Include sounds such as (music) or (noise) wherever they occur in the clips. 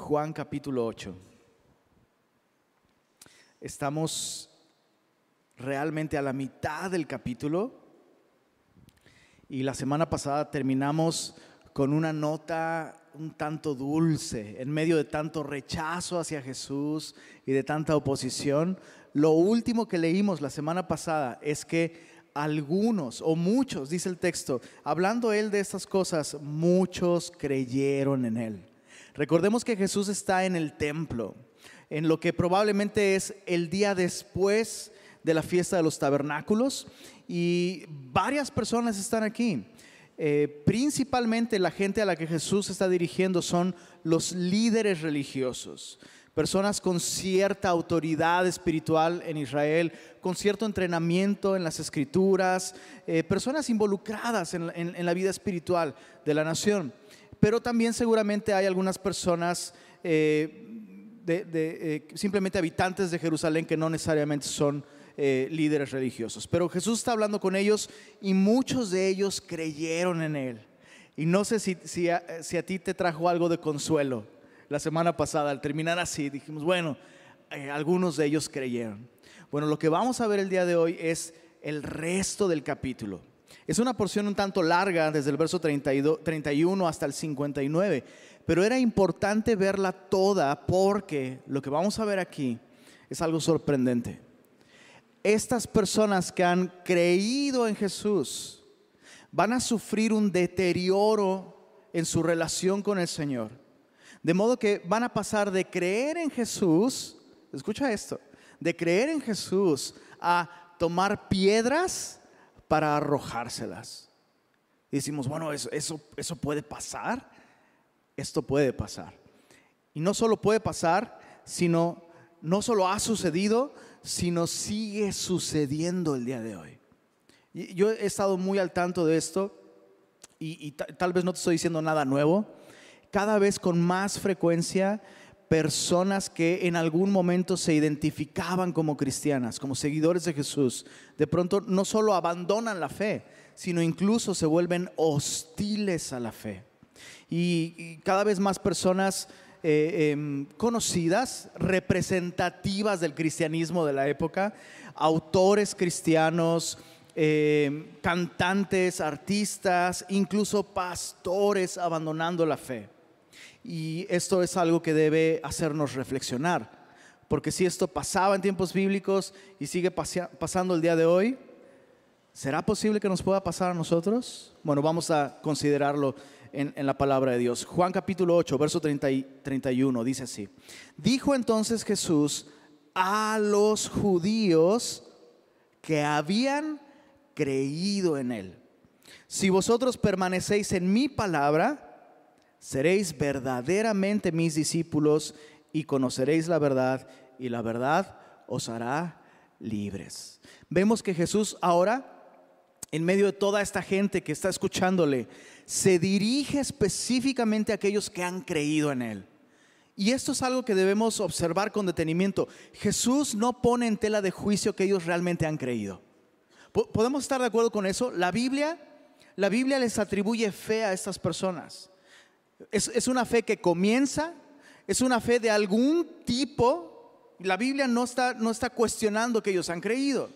Juan capítulo 8. Estamos realmente a la mitad del capítulo y la semana pasada terminamos con una nota un tanto dulce, en medio de tanto rechazo hacia Jesús y de tanta oposición. Lo último que leímos la semana pasada es que algunos o muchos, dice el texto, hablando él de estas cosas, muchos creyeron en él. Recordemos que Jesús está en el templo, en lo que probablemente es el día después de la fiesta de los tabernáculos y varias personas están aquí. Eh, principalmente la gente a la que Jesús está dirigiendo son los líderes religiosos, personas con cierta autoridad espiritual en Israel, con cierto entrenamiento en las escrituras, eh, personas involucradas en, la vida espiritual de la nación. Pero también seguramente hay algunas personas, eh, de, simplemente habitantes de Jerusalén, que no necesariamente son eh, líderes religiosos. Pero Jesús está hablando con ellos y muchos de ellos creyeron en Él. Y no sé si, si, a, ti te trajo algo de consuelo la semana pasada. Al terminar así, dijimos, bueno, eh, algunos de ellos creyeron. Bueno, lo que vamos a ver el día de hoy es el resto del capítulo. Es una porción un tanto larga, desde el verso 32, 31 hasta el 59, pero era importante verla toda porque lo que vamos a ver aquí es algo sorprendente estas personas que han creído en Jesús van a sufrir un deterioro en su relación con el Señor. De modo que van a pasar de creer en Jesús, escucha esto, de creer en Jesús a tomar piedras para arrojárselas. Y decimos, bueno, eso, eso, eso puede pasar. Esto puede pasar. Y no solo puede pasar, sino no solo ha sucedido, sino sigue sucediendo el día de hoy. Yo he estado muy al tanto de esto y, tal vez no te estoy diciendo nada nuevo. Cada vez con más frecuencia personas que en algún momento se identificaban como cristianas, como seguidores de Jesús, de pronto no solo abandonan la fe, sino incluso se vuelven hostiles a la fe. y cada vez más personas eh, em, conocidas, representativas del cristianismo de la época, autores cristianos, em, cantantes, artistas, incluso pastores abandonando la fe. Y esto es algo que debe hacernos reflexionar, porque si esto pasaba en tiempos bíblicos y sigue pasando el día de hoy, ¿será posible que nos pueda pasar a nosotros? Bueno, vamos a considerarlo en, la palabra de Dios. Juan capítulo 8, verso 30 y 31 dice así. Dijo entonces Jesús a los judíos que habían creído en él. Si vosotros permanecéis en mi palabra, seréis verdaderamente mis discípulos y conoceréis la verdad y la verdad os hará libres. Vemos que Jesús ahora, en medio de toda esta gente que está escuchándole, se dirige específicamente a aquellos que han creído en Él. Y esto es algo que debemos observar con detenimiento. Jesús no pone en tela de juicio que ellos realmente han creído. ¿Podemos estar de acuerdo con eso? La Biblia, la Biblia les atribuye fe a estas personas. Es, una fe que comienza, es una fe de algún tipo. La Biblia no está, no está cuestionando que ellos han creído.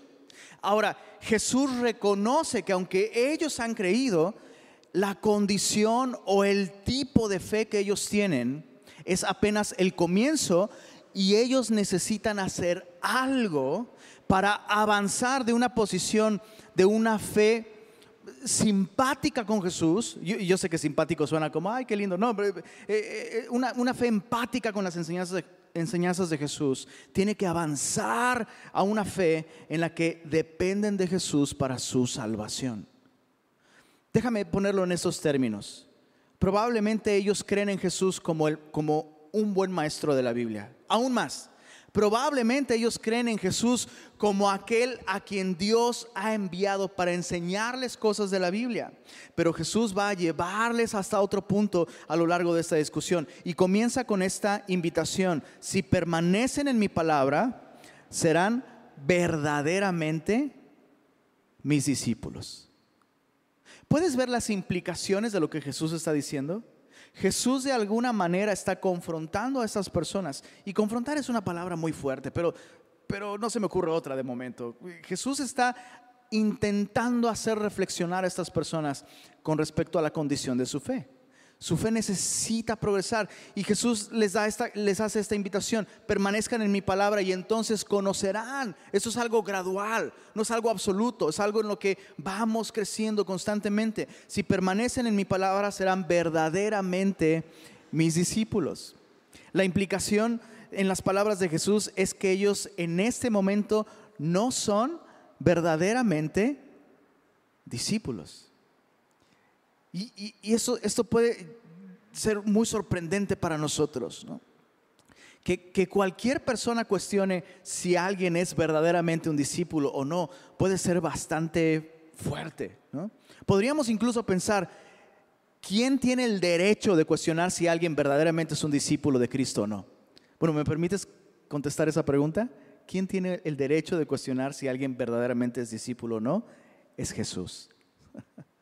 Ahora, Jesús reconoce que aunque ellos han creído, la condición o el tipo de fe que ellos tienen es apenas el comienzo y ellos necesitan hacer algo para avanzar de una posición de una fe simpática con Jesús. Yo, yo sé que simpático suena como, ay, qué lindo. No, pero, eh, eh, una, una, fe empática con las enseñanzas de, enseñanzas de Jesús. Tiene que avanzar a una fe en la que dependen de Jesús para su salvación. Déjame ponerlo en esos términos. Probablemente ellos creen en Jesús como, el, como un buen maestro de la Biblia. Aún más, probablemente ellos creen en Jesús como aquel a quien Dios ha enviado para enseñarles cosas de la Biblia. Pero Jesús va a llevarles hasta otro punto a lo largo de esta discusión. Y comienza con esta invitación. Si permanecen en mi palabra, serán verdaderamente mis discípulos. ¿Puedes ver las implicaciones de lo que Jesús está diciendo? Jesús de alguna manera está confrontando a estas personas. Y confrontar es una palabra muy fuerte, pero, pero no se me ocurre otra de momento. Jesús está intentando hacer reflexionar a estas personas con respecto a la condición de su fe. Su fe necesita progresar y Jesús les, da esta, les hace esta invitación, permanezcan en mi palabra y entonces conocerán. Eso es algo gradual, no es algo absoluto, es algo en lo que vamos creciendo constantemente. Si permanecen en mi palabra serán verdaderamente mis discípulos. La implicación en las palabras de Jesús es que ellos en este momento no son verdaderamente discípulos. Y, eso, esto puede ser muy sorprendente para nosotros, Que, cualquier persona cuestione si alguien es verdaderamente un discípulo o no, puede ser bastante fuerte. Podríamos incluso pensar, ¿quién tiene el derecho de cuestionar si alguien verdaderamente es un discípulo de Cristo o no? Bueno, ¿me permites contestar esa pregunta? ¿Quién tiene el derecho de cuestionar si alguien verdaderamente es discípulo o no? Es Jesús. (laughs)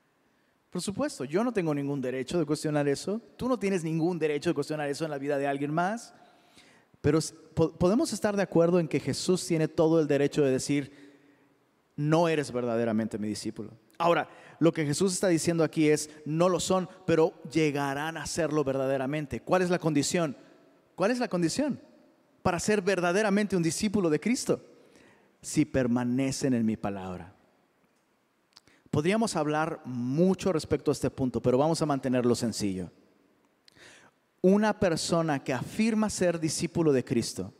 Por supuesto, yo no tengo ningún derecho de cuestionar eso. Tú no tienes ningún derecho de cuestionar eso en la vida de alguien más. Pero podemos estar de acuerdo en que Jesús tiene todo el derecho de decir, no eres verdaderamente mi discípulo. Ahora, lo que Jesús está diciendo aquí es, no lo son, pero llegarán a serlo verdaderamente. ¿Cuál es la condición? ¿Cuál es la condición para ser verdaderamente un discípulo de Cristo? Si permanecen en mi palabra. Podríamos hablar mucho respecto a este punto, pero vamos a mantenerlo sencillo. Una persona que afirma ser discípulo de Cristo,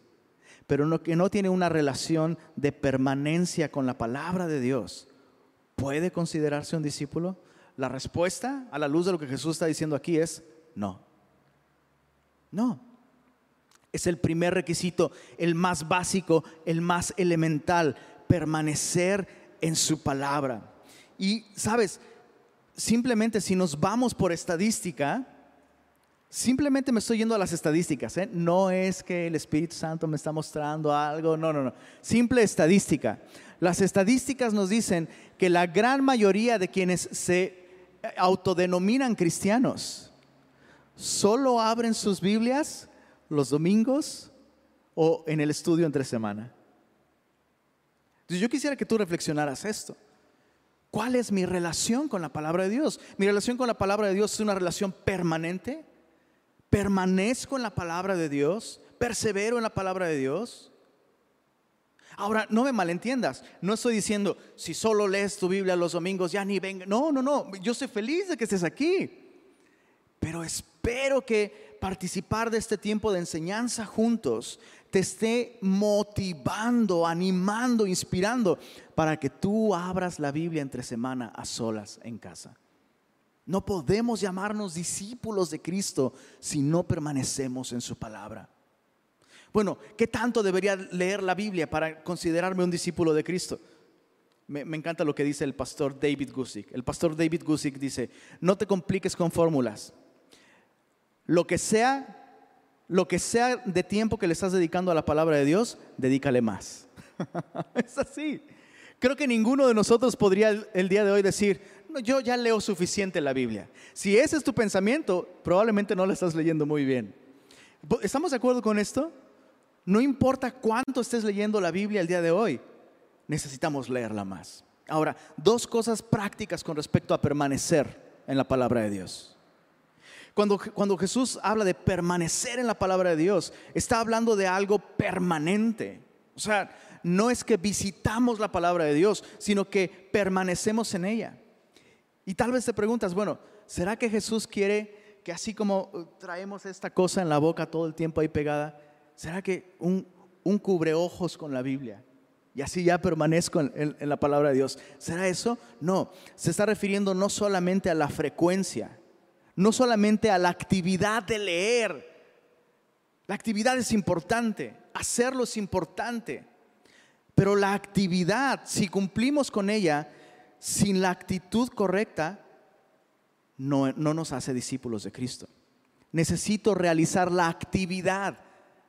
pero que no tiene una relación de permanencia con la palabra de Dios, ¿puede considerarse un discípulo? La respuesta a la luz de lo que Jesús está diciendo aquí es no. No. Es el primer requisito, el más básico, el más elemental, permanecer en su palabra. Y, sabes, simplemente si nos vamos por estadística, simplemente me estoy yendo a las estadísticas. ¿eh? No es que el Espíritu Santo me está mostrando algo, no, no, no. Simple estadística. Las estadísticas nos dicen que la gran mayoría de quienes se autodenominan cristianos solo abren sus Biblias los domingos o en el estudio entre semana. Entonces yo quisiera que tú reflexionaras esto. ¿Cuál es mi relación con la palabra de Dios? Mi relación con la palabra de Dios es una relación permanente. Permanezco en la palabra de Dios. Persevero en la palabra de Dios. Ahora, no me malentiendas. No estoy diciendo, si solo lees tu Biblia los domingos, ya ni venga. No, no, no. Yo estoy feliz de que estés aquí. Pero espero que participar de este tiempo de enseñanza juntos te esté motivando, animando, inspirando para que tú abras la Biblia entre semana a solas en casa. No podemos llamarnos discípulos de Cristo si no permanecemos en su palabra. Bueno, ¿qué tanto debería leer la Biblia para considerarme un discípulo de Cristo? Me, encanta lo que dice el pastor David Gusick. El pastor David Gusick dice, no te compliques con fórmulas. Lo que sea lo que sea de tiempo que le estás dedicando a la palabra de Dios, dedícale más. (laughs) es así. Creo que ninguno de nosotros podría el, día de hoy decir, yo ya leo suficiente la Biblia. Si ese es tu pensamiento, probablemente no la estás leyendo muy bien. ¿Estamos de acuerdo con esto? No importa cuánto estés leyendo la Biblia el día de hoy, necesitamos leerla más. Ahora, dos cosas prácticas con respecto a permanecer en la palabra de Dios. Cuando, cuando Jesús habla de permanecer en la palabra de Dios, está hablando de algo permanente. O sea, no es que visitamos la palabra de Dios, sino que permanecemos en ella. Y tal vez te preguntas, bueno, ¿será que Jesús quiere que así como uh, traemos esta cosa en la boca todo el tiempo ahí pegada, ¿será que un, un cubreojos con la Biblia? Y así ya permanezco en, en la palabra de Dios. ¿Será eso? No, se está refiriendo no solamente a la frecuencia, no solamente a la actividad de leer. La actividad es importante, hacerlo es importante, pero la actividad, si cumplimos con ella sin la actitud correcta, no, no nos hace discípulos de Cristo. Necesito realizar la actividad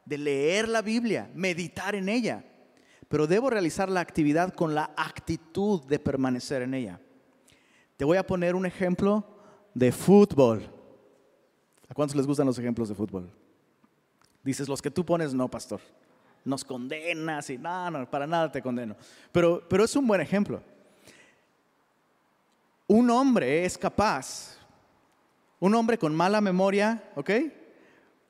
de leer la Biblia, meditar en ella, pero debo realizar la actividad con la actitud de permanecer en ella. Te voy a poner un ejemplo de fútbol. ¿A cuántos les gustan los ejemplos de fútbol? Dices, los que tú pones, no, pastor. Nos condenas y no, no, para nada te condeno. Pero, pero es un buen ejemplo. Un hombre es capaz, un hombre con mala memoria, ¿ok?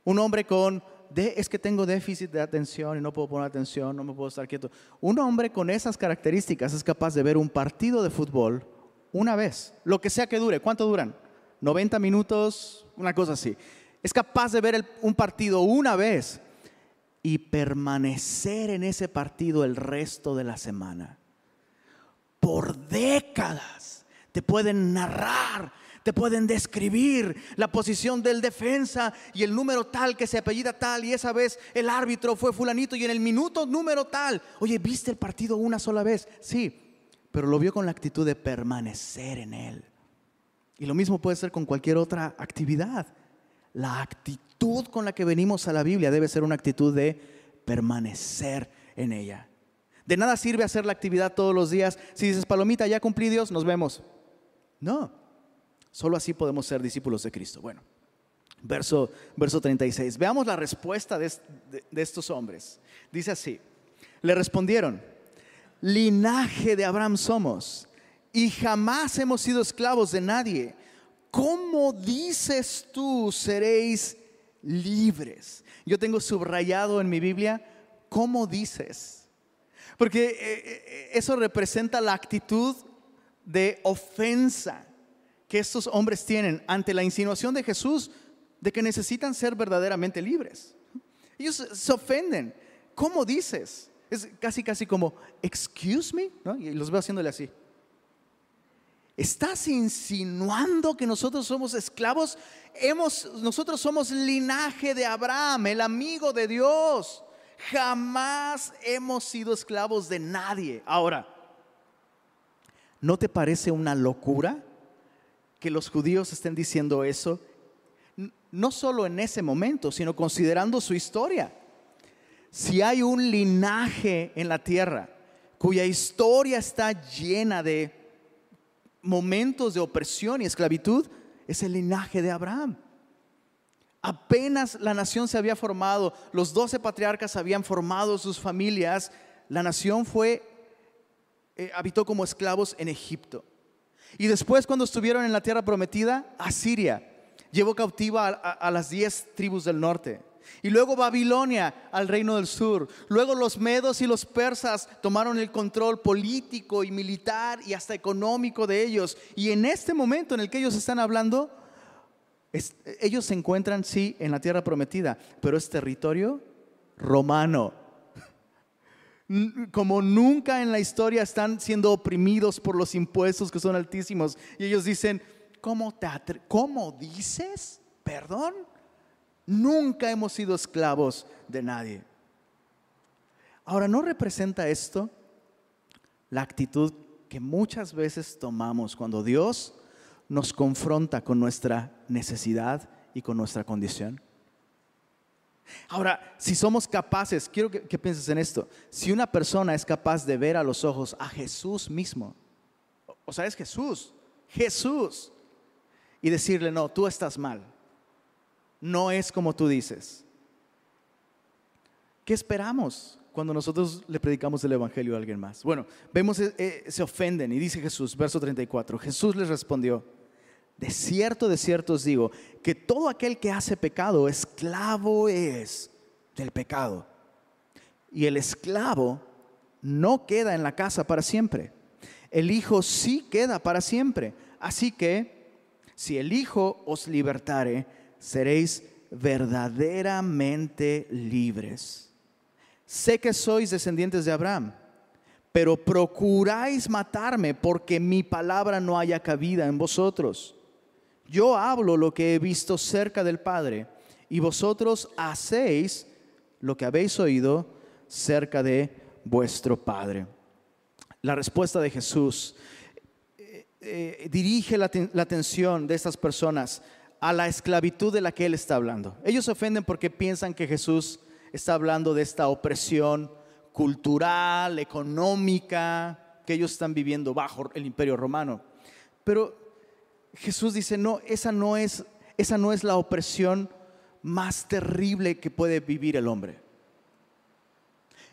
Un hombre con, es que tengo déficit de atención y no puedo poner atención, no me puedo estar quieto. Un hombre con esas características es capaz de ver un partido de fútbol una vez, lo que sea que dure. ¿Cuánto duran? 90 minutos, una cosa así. Es capaz de ver un partido una vez y permanecer en ese partido el resto de la semana. Por décadas te pueden narrar, te pueden describir la posición del defensa y el número tal que se apellida tal y esa vez el árbitro fue fulanito y en el minuto número tal. Oye, ¿viste el partido una sola vez? Sí, pero lo vio con la actitud de permanecer en él. Y lo mismo puede ser con cualquier otra actividad. La actitud con la que venimos a la Biblia debe ser una actitud de permanecer en ella. De nada sirve hacer la actividad todos los días. Si dices, palomita, ya cumplí Dios, nos vemos. No, solo así podemos ser discípulos de Cristo. Bueno, verso, verso 36. Veamos la respuesta de, de estos hombres. Dice así, le respondieron, linaje de Abraham somos y jamás hemos sido esclavos de nadie. ¿Cómo dices tú seréis libres? Yo tengo subrayado en mi Biblia, ¿cómo dices? Porque eh, eh, eso representa la actitud de ofensa que estos hombres tienen ante la insinuación de Jesús de que necesitan ser verdaderamente libres. Ellos se ofenden. ¿Cómo dices? Es casi, casi como, excuse me, Y los veo haciéndole así. ¿Estás insinuando que nosotros somos esclavos? Hemos, nosotros somos linaje de Abraham, el amigo de Dios. Jamás hemos sido esclavos de nadie. Ahora, ¿no te parece una locura que los judíos estén diciendo eso? No solo en ese momento, sino considerando su historia. Si hay un linaje en la tierra cuya historia está llena de momentos de opresión y esclavitud es el linaje de Abraham. Apenas la nación se había formado, los doce patriarcas habían formado sus familias, la nación fue, eh, habitó como esclavos en Egipto. Y después cuando estuvieron en la tierra prometida, Asiria llevó cautiva a las diez tribus del norte. Y luego Babilonia al reino del sur. Luego los medos y los persas tomaron el control político y militar y hasta económico de ellos. Y en este momento en el que ellos están hablando, ellos se encuentran, sí, en la tierra prometida, pero es territorio romano. (laughs) Como nunca en la historia están siendo oprimidos por los impuestos que son altísimos. Y ellos dicen, ¿cómo, te ¿cómo dices? ¿Perdón? Nunca hemos sido esclavos de nadie. Ahora, ¿no representa esto la actitud que muchas veces tomamos cuando Dios nos confronta con nuestra necesidad y con nuestra condición? Ahora, si somos capaces, quiero que, pienses en esto, si una persona es capaz de ver a los ojos a Jesús mismo, o sea, es Jesús, Jesús, y decirle, no, tú estás mal, no es como tú dices. ¿Qué esperamos cuando nosotros le predicamos el Evangelio a alguien más? Bueno, vemos, eh, eh, se ofenden y dice Jesús, verso 34, Jesús les respondió, de cierto, de cierto os digo, que todo aquel que hace pecado, esclavo es del pecado. Y el esclavo no queda en la casa para siempre. El Hijo sí queda para siempre. Así que, si el Hijo os libertare, seréis verdaderamente libres. Sé que sois descendientes de Abraham, pero procuráis matarme porque mi palabra no haya cabida en vosotros. Yo hablo lo que he visto cerca del Padre y vosotros hacéis lo que habéis oído cerca de vuestro Padre. La respuesta de Jesús eh, eh, dirige la, la atención de estas personas a la esclavitud de la que él está hablando. Ellos se ofenden porque piensan que Jesús está hablando de esta opresión cultural, económica, que ellos están viviendo bajo el imperio romano. Pero Jesús dice, no, esa no es, esa no es la opresión más terrible que puede vivir el hombre.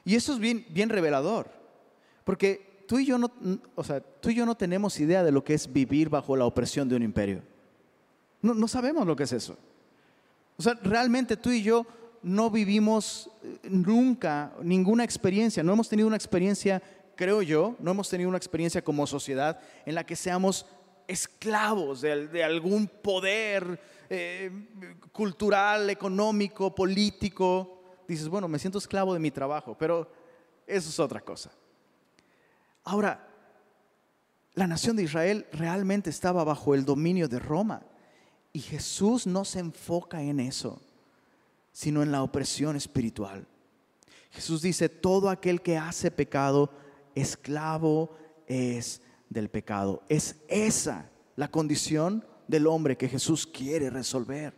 Y eso es bien, bien revelador, porque tú y, yo no, o sea, tú y yo no tenemos idea de lo que es vivir bajo la opresión de un imperio. No, sabemos lo que es eso. O sea, realmente tú y yo no vivimos eh, nunca ninguna experiencia, no hemos tenido una experiencia, creo yo, no hemos tenido una experiencia como sociedad en la que seamos esclavos de, algún poder eh, cultural, económico, político. Dices, bueno, me siento esclavo de mi trabajo, pero eso es otra cosa. Ahora, la nación de Israel realmente estaba bajo el dominio de Roma y Jesús no se enfoca en eso, sino en la opresión espiritual. Jesús dice, todo aquel que hace pecado, esclavo es del pecado. Es esa la condición del hombre que Jesús quiere resolver.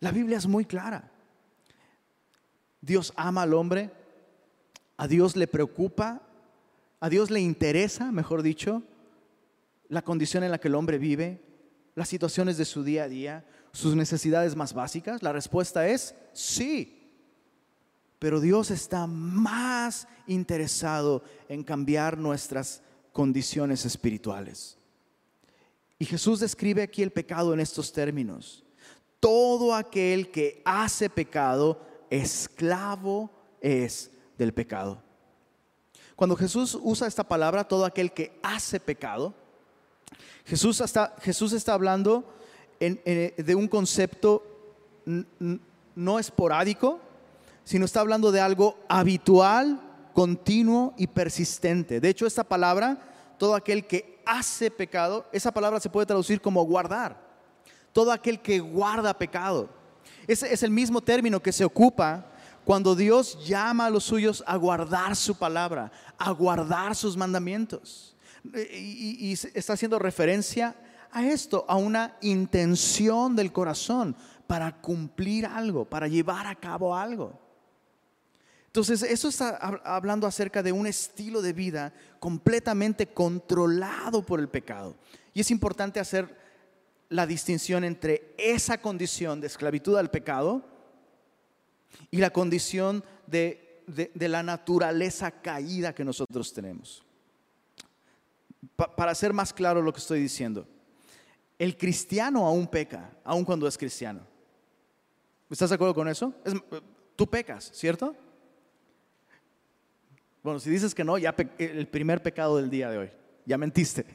La Biblia es muy clara. Dios ama al hombre, a Dios le preocupa, a Dios le interesa, mejor dicho, la condición en la que el hombre vive, las situaciones de su día a día, sus necesidades más básicas. La respuesta es sí. Pero Dios está más interesado en cambiar nuestras condiciones espirituales. Y Jesús describe aquí el pecado en estos términos. Todo aquel que hace pecado, esclavo es del pecado. Cuando Jesús usa esta palabra, todo aquel que hace pecado, Jesús está, Jesús está hablando de un concepto no esporádico, sino está hablando de algo habitual, continuo y persistente. De hecho, esta palabra, todo aquel que hace pecado, esa palabra se puede traducir como guardar. Todo aquel que guarda pecado. Ese es el mismo término que se ocupa cuando Dios llama a los suyos a guardar su palabra, a guardar sus mandamientos. Y, y está haciendo referencia a esto, a una intención del corazón para cumplir algo, para llevar a cabo algo. Entonces, eso está hablando acerca de un estilo de vida completamente controlado por el pecado. Y es importante hacer la distinción entre esa condición de esclavitud al pecado y la condición de, la naturaleza caída que nosotros tenemos. Para ser más claro lo que estoy diciendo, el cristiano aún peca, aún cuando es cristiano. ¿Estás de acuerdo con eso? tú pecas, ¿cierto? Bueno, si dices que no, ya el primer pecado del día de hoy, ya mentiste.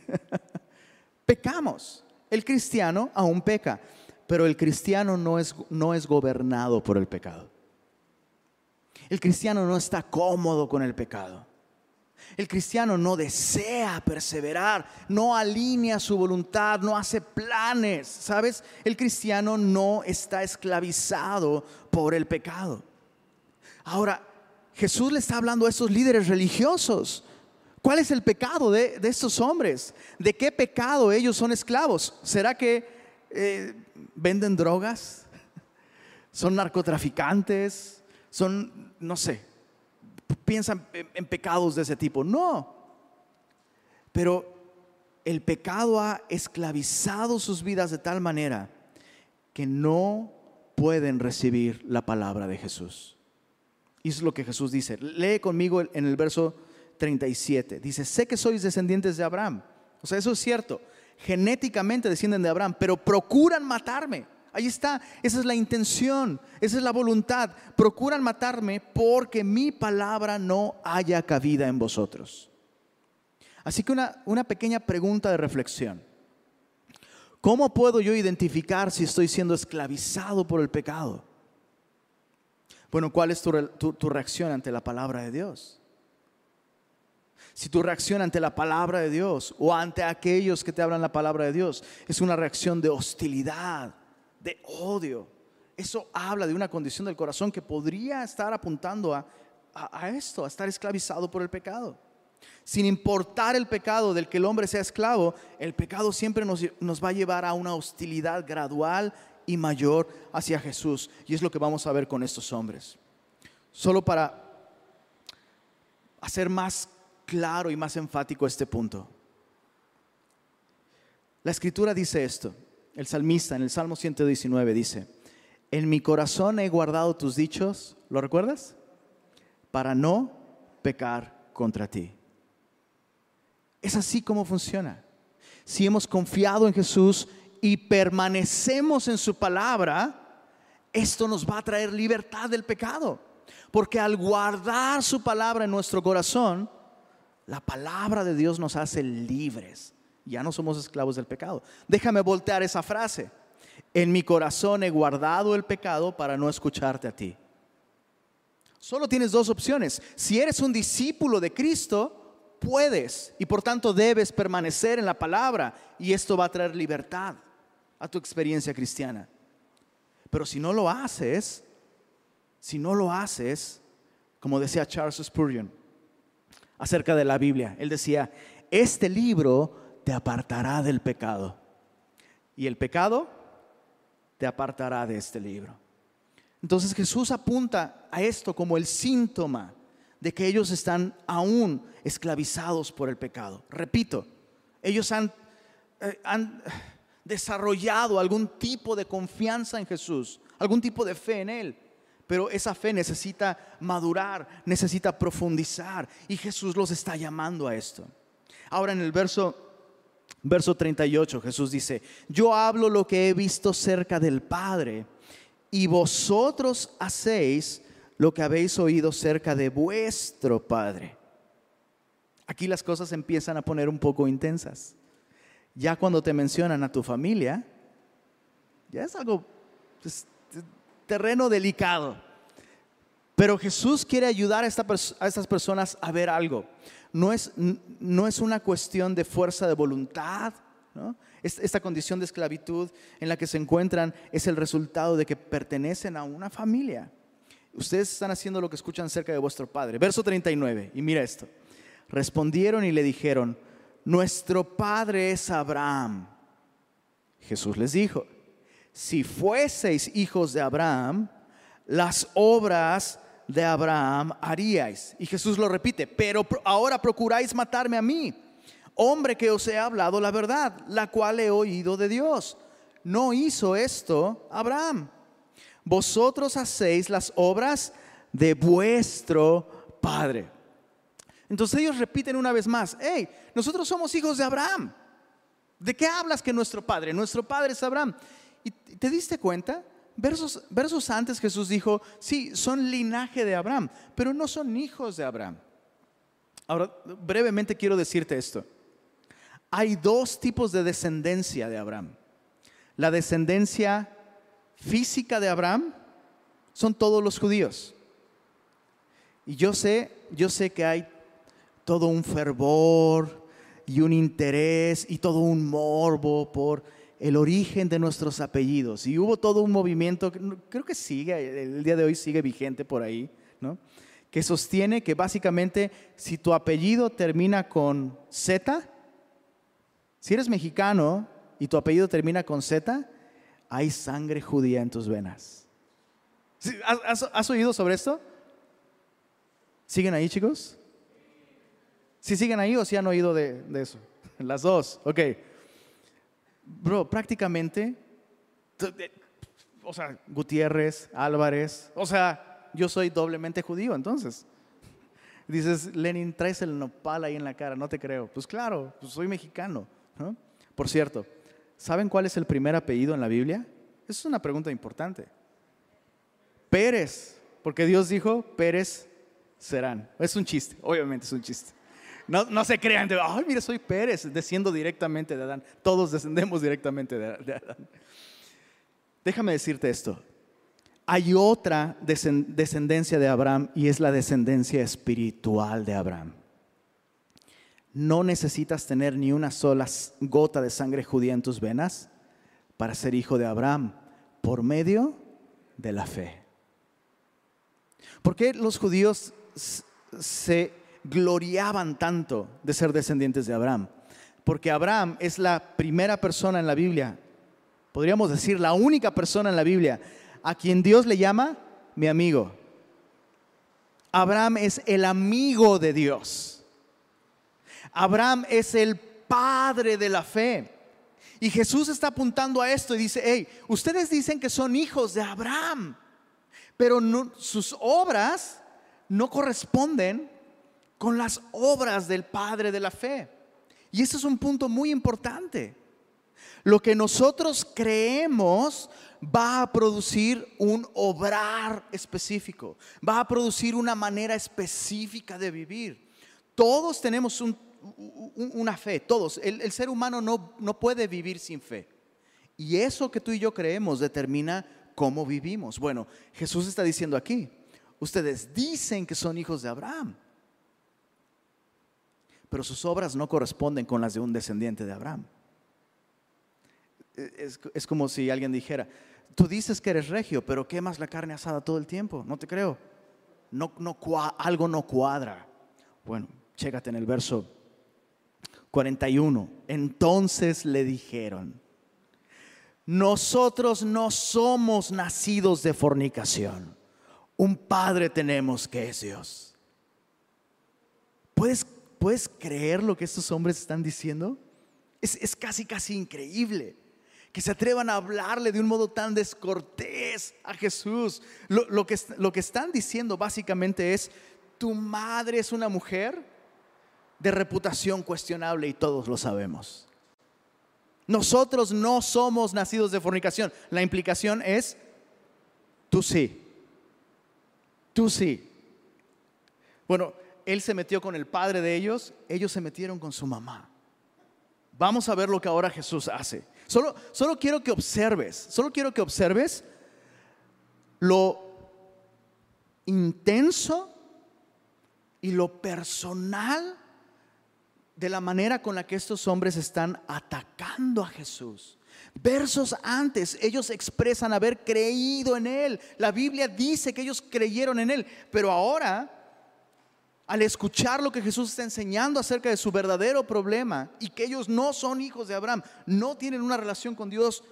(laughs) Pecamos. El cristiano aún peca, pero el cristiano no es, no es gobernado por el pecado. El cristiano no está cómodo con el pecado. El cristiano no desea perseverar, no alinea su voluntad, no hace planes, ¿sabes? El cristiano no está esclavizado por el pecado. Ahora, Jesús le está hablando a esos líderes religiosos. ¿Cuál es el pecado de, estos hombres? ¿De qué pecado ellos son esclavos? ¿Será que eh, venden drogas? (laughs) ¿Son narcotraficantes? ¿Son, no sé, piensan en pecados de ese tipo? No. Pero el pecado ha esclavizado sus vidas de tal manera que no pueden recibir la palabra de Jesús. Y es lo que Jesús dice. Lee conmigo en el verso 37. Dice, sé que sois descendientes de Abraham. O sea, eso es cierto. Genéticamente descienden de Abraham, pero procuran matarme. Ahí está, esa es la intención, esa es la voluntad. Procuran matarme porque mi palabra no haya cabida en vosotros. Así que una, una pequeña pregunta de reflexión. ¿Cómo puedo yo identificar si estoy siendo esclavizado por el pecado? Bueno, ¿cuál es tu, reacción ante la palabra de Dios? Si tu reacción ante la palabra de Dios o ante aquellos que te hablan la palabra de Dios es una reacción de hostilidad, de odio, eso habla de una condición del corazón que podría estar apuntando a, esto, a estar esclavizado por el pecado. Sin importar el pecado del que el hombre sea esclavo, el pecado siempre nos, nos va a llevar a una hostilidad gradual y mayor hacia Jesús. Y es lo que vamos a ver con estos hombres. Solo para hacer más claro y más enfático este punto. La escritura dice esto. El salmista en el Salmo 119 dice, en mi corazón he guardado tus dichos, ¿lo recuerdas? Para no pecar contra ti. Es así como funciona. Si hemos confiado en Jesús y permanecemos en su palabra, esto nos va a traer libertad del pecado. Porque al guardar su palabra en nuestro corazón, la palabra de Dios nos hace libres. Ya no somos esclavos del pecado. Déjame voltear esa frase. En mi corazón he guardado el pecado para no escucharte a ti. Solo tienes dos opciones. Si eres un discípulo de Cristo, puedes y por tanto debes permanecer en la palabra y esto va a traer libertad a tu experiencia cristiana. Pero si no lo haces, si no lo haces, como decía Charles Spurgeon acerca de la Biblia, él decía, este libro te apartará del pecado y el pecado te apartará de este libro. Entonces Jesús apunta a esto como el síntoma de que ellos están aún esclavizados por el pecado. Repito, ellos han, eh, han desarrollado algún tipo de confianza en Jesús, algún tipo de fe en Él. Pero esa fe necesita madurar, necesita profundizar. Y Jesús los está llamando a esto. Ahora en el verso, verso 38 Jesús dice, yo hablo lo que he visto cerca del Padre y vosotros hacéis lo que habéis oído cerca de vuestro Padre. Aquí las cosas empiezan a poner un poco intensas. Ya cuando te mencionan a tu familia, ya es algo pues, terreno delicado. Pero Jesús quiere ayudar a, estas personas a ver algo. No es, no es una cuestión de fuerza de voluntad. Esta condición de esclavitud en la que se encuentran es el resultado de que pertenecen a una familia. Ustedes están haciendo lo que escuchan cerca de vuestro Padre. Verso 39, y mira esto. Respondieron y le dijeron, nuestro Padre es Abraham. Jesús les dijo, si fueseis hijos de Abraham, las obras de Abraham haríais. Y Jesús lo repite, pero ahora procuráis matarme a mí, hombre que os he hablado la verdad, la cual he oído de Dios. No hizo esto Abraham. Vosotros hacéis las obras de vuestro Padre. Entonces ellos repiten una vez más, hey, nosotros somos hijos de Abraham. ¿De qué hablas que nuestro Padre? Nuestro Padre es Abraham. ¿Y te diste cuenta? Versos, versos antes Jesús dijo, sí, son linaje de Abraham, pero no son hijos de Abraham. Ahora, brevemente quiero decirte esto. Hay dos tipos de descendencia de Abraham. La descendencia física de Abraham son todos los judíos. Y yo sé, yo sé que hay todo un fervor y un interés y todo un morbo por el origen de nuestros apellidos. Y hubo todo un movimiento, creo que sigue, el día de hoy sigue vigente por ahí, ¿no? que sostiene que básicamente si tu apellido termina con Z, si eres mexicano y tu apellido termina con Z, hay sangre judía en tus venas. ¿Has, oído sobre esto? ¿Siguen ahí, chicos? ¿Si siguen ahí o si han oído de, de eso? (laughs) Las dos, ok bro, prácticamente, o sea, Gutiérrez, Álvarez, o sea, yo soy doblemente judío, entonces. Dices, Lenin, traes el nopal ahí en la cara, no te creo. Pues claro, pues soy mexicano. Por cierto, ¿saben cuál es el primer apellido en la Biblia? Esa es una pregunta importante. Pérez, porque Dios dijo, Pérez serán. Es un chiste, obviamente es un chiste. No, se crean, de, ay, mire, soy Pérez, desciendo directamente de Adán. Todos descendemos directamente de, Adán. Déjame decirte esto. Hay otra descendencia de Abraham y es la descendencia espiritual de Abraham. No necesitas tener ni una sola gota de sangre judía en tus venas para ser hijo de Abraham por medio de la fe. ¿Por qué los judíos se gloriaban tanto de ser descendientes de Abraham. Porque Abraham es la primera persona en la Biblia, podríamos decir la única persona en la Biblia, a quien Dios le llama mi amigo. Abraham es el amigo de Dios. Abraham es el padre de la fe. Y Jesús está apuntando a esto y dice, hey, ustedes dicen que son hijos de Abraham, pero sus obras no corresponden con las obras del Padre de la fe. Y ese es un punto muy importante. Lo que nosotros creemos va a producir un obrar específico, va a producir una manera específica de vivir. Todos tenemos una fe, todos. El, ser humano no, no puede vivir sin fe. Y eso que tú y yo creemos determina cómo vivimos. Bueno, Jesús está diciendo aquí, ustedes dicen que son hijos de Abraham, pero sus obras no corresponden con las de un descendiente de Abraham. Es, es como si alguien dijera, Tú dices que eres regio, pero quemas la carne asada todo el tiempo. No te creo. No, no, algo no cuadra. Bueno, chécate en el verso 41. Entonces le dijeron, nosotros no somos nacidos de fornicación. Un padre tenemos que es Dios. ¿Puedes, ¿Puedes creer lo que estos hombres están diciendo? Es, es casi, casi increíble que se atrevan a hablarle de un modo tan descortés a Jesús. Lo, que, lo que están diciendo básicamente es, tu madre es una mujer de reputación cuestionable y todos lo sabemos. Nosotros no somos nacidos de fornicación. La implicación es, tú sí, tú sí. Bueno, él se metió con el padre de ellos, ellos se metieron con su mamá. Vamos a ver lo que ahora Jesús hace. Solo, solo quiero que observes, solo quiero que observes lo intenso y lo personal de la manera con la que estos hombres están atacando a Jesús. Versos antes, ellos expresan haber creído en Él. La Biblia dice que ellos creyeron en Él, pero ahora al escuchar lo que Jesús está enseñando acerca de su verdadero problema y que ellos no son hijos de Abraham, no tienen una relación con Dios,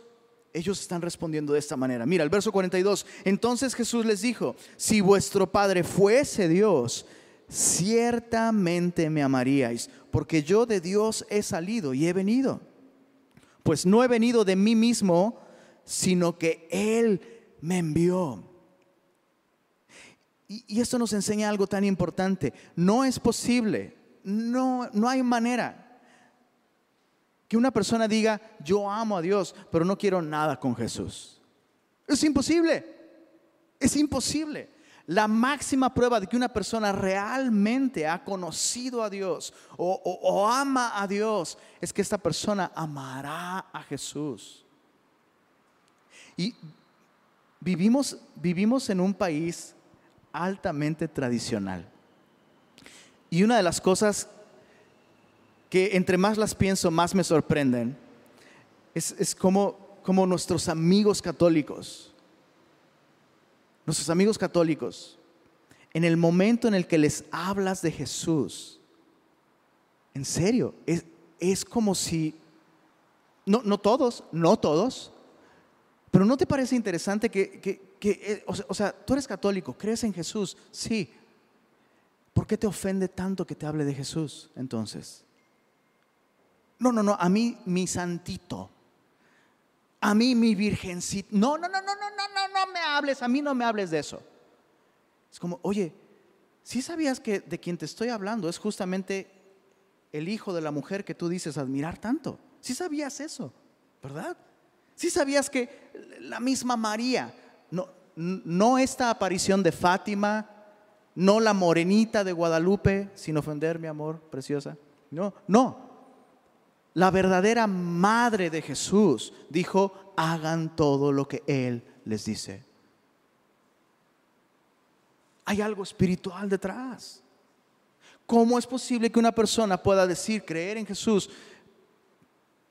ellos están respondiendo de esta manera. Mira, el verso 42, entonces Jesús les dijo, si vuestro Padre fuese Dios, ciertamente me amaríais, porque yo de Dios he salido y he venido. Pues no he venido de mí mismo, sino que Él me envió. Y, esto nos enseña algo tan importante. No es posible, no, no hay manera que una persona diga, yo amo a Dios, pero no quiero nada con Jesús. Es imposible, es imposible. La máxima prueba de que una persona realmente ha conocido a Dios o, o, ama a Dios es que esta persona amará a Jesús. Y vivimos, vivimos en un país altamente tradicional. Y una de las cosas que entre más las pienso, más me sorprenden, es, como, como nuestros amigos católicos, nuestros amigos católicos, en el momento en el que les hablas de Jesús, en serio, es, es como si, no, no todos, no todos, pero ¿no te parece interesante que, eh, o, sea, tú eres católico, crees en Jesús? Sí. ¿Por qué te ofende tanto que te hable de Jesús entonces? No, no, no, a mí mi santito. A mí mi virgencita. No, no, no, no, no, no, no, no me hables, a mí no me hables de eso. Es como, oye, si sabías que de quien te estoy hablando es justamente el hijo de la mujer que tú dices admirar tanto? Si sabías eso, ¿verdad? Si sabías que la misma María, no, no esta aparición de Fátima, no la morenita de Guadalupe, sin ofender mi amor preciosa, no, no. La verdadera madre de Jesús dijo, hagan todo lo que Él les dice. Hay algo espiritual detrás. ¿Cómo es posible que una persona pueda decir creer en Jesús,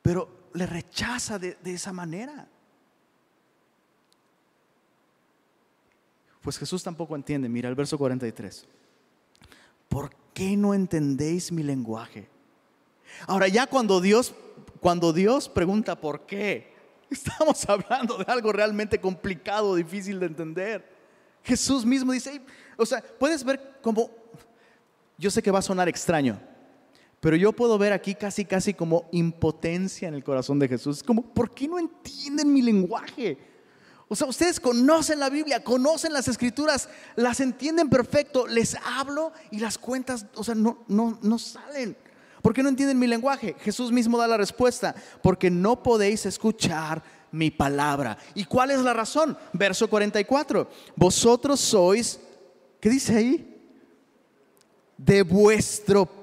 pero le rechaza de, esa manera. Pues Jesús tampoco entiende. Mira el verso 43. ¿Por qué no entendéis mi lenguaje? Ahora ya cuando Dios, cuando Dios pregunta por qué, (laughs) estamos hablando de algo realmente complicado, difícil de entender. Jesús mismo dice, o sea, puedes ver cómo, yo sé que va a sonar extraño, Pero yo puedo ver aquí casi, casi como impotencia en el corazón de Jesús. Es como, ¿por qué no entienden mi lenguaje? O sea, ustedes conocen la Biblia, conocen las escrituras, las entienden perfecto, les hablo y las cuentas, o sea, no, no, no salen. ¿Por qué no entienden mi lenguaje? Jesús mismo da la respuesta, porque no podéis escuchar mi palabra. ¿Y cuál es la razón? Verso 44, vosotros sois, ¿qué dice ahí? De vuestro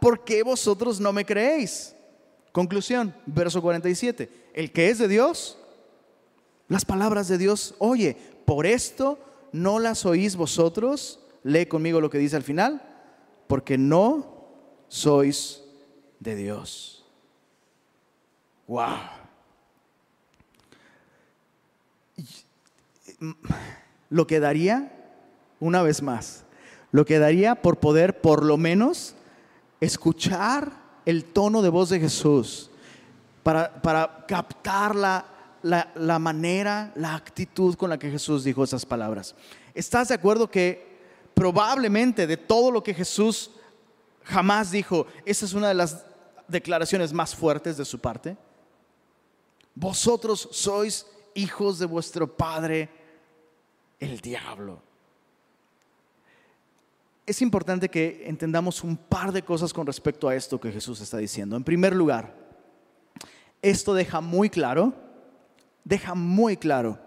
¿por qué vosotros no me creéis? Conclusión, verso 47. El que es de Dios, las palabras de Dios, oye, por esto no las oís vosotros. Lee conmigo lo que dice al final, porque no sois de Dios. Wow. Lo quedaría, una vez más, lo quedaría por poder por lo menos escuchar el tono de voz de Jesús, para, captar la, la, manera, la actitud con la que Jesús dijo esas palabras. ¿Estás de acuerdo que probablemente de todo lo que Jesús jamás dijo, esa es una de las declaraciones más fuertes de su parte? Vosotros sois hijos de vuestro Padre, el diablo es importante que entendamos un par de cosas con respecto a esto que Jesús está diciendo. En primer lugar, esto deja muy claro, deja muy claro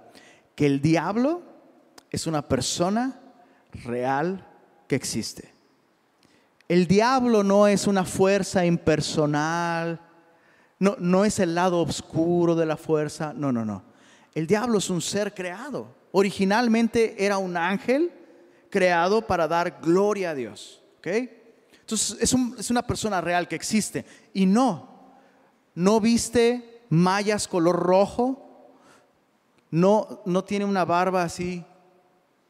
que el diablo es una persona real que existe. El diablo no es una fuerza impersonal, no, no es el lado oscuro de la fuerza, no, no, no. El diablo es un ser creado. Originalmente era un ángel creado para dar gloria a Dios. Entonces es, una persona real que existe. Y no, no viste mallas color rojo, no, no tiene una barba así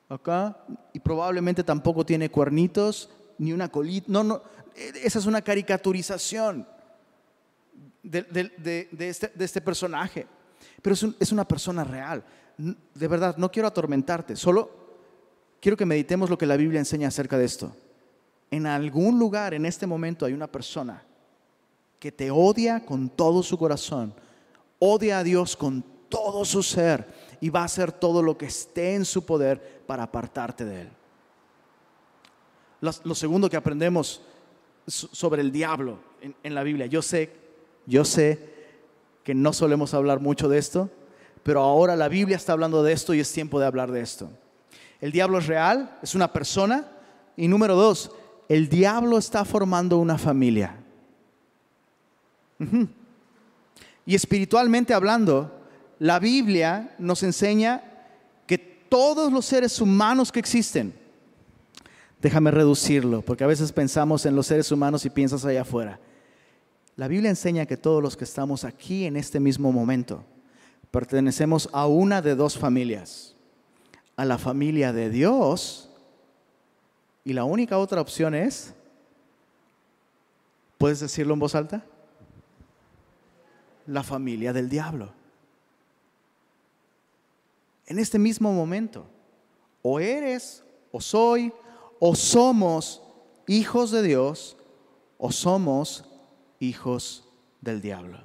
acá, y probablemente tampoco tiene cuernitos, ni una colita. No, no, esa es una caricaturización de, este, este, personaje. Pero es, es una persona real. De verdad, no quiero atormentarte, solo quiero que meditemos lo que la Biblia enseña acerca de esto. En algún lugar en este momento hay una persona que te odia con todo su corazón, odia a Dios con todo su ser y va a hacer todo lo que esté en su poder para apartarte de Él. Lo, segundo que aprendemos sobre el diablo en, en la Biblia, yo sé, yo sé que no solemos hablar mucho de esto, pero ahora la Biblia está hablando de esto y es tiempo de hablar de esto. El diablo es real, es una persona. Y número dos, el diablo está formando una familia. Y espiritualmente hablando, la Biblia nos enseña que todos los seres humanos que existen, déjame reducirlo, porque a veces pensamos en los seres humanos y piensas allá afuera. La Biblia enseña que todos los que estamos aquí en este mismo momento pertenecemos a una de dos familias a la familia de Dios y la única otra opción es, ¿puedes decirlo en voz alta? La familia del diablo. En este mismo momento, o eres, o soy, o somos hijos de Dios, o somos hijos del diablo.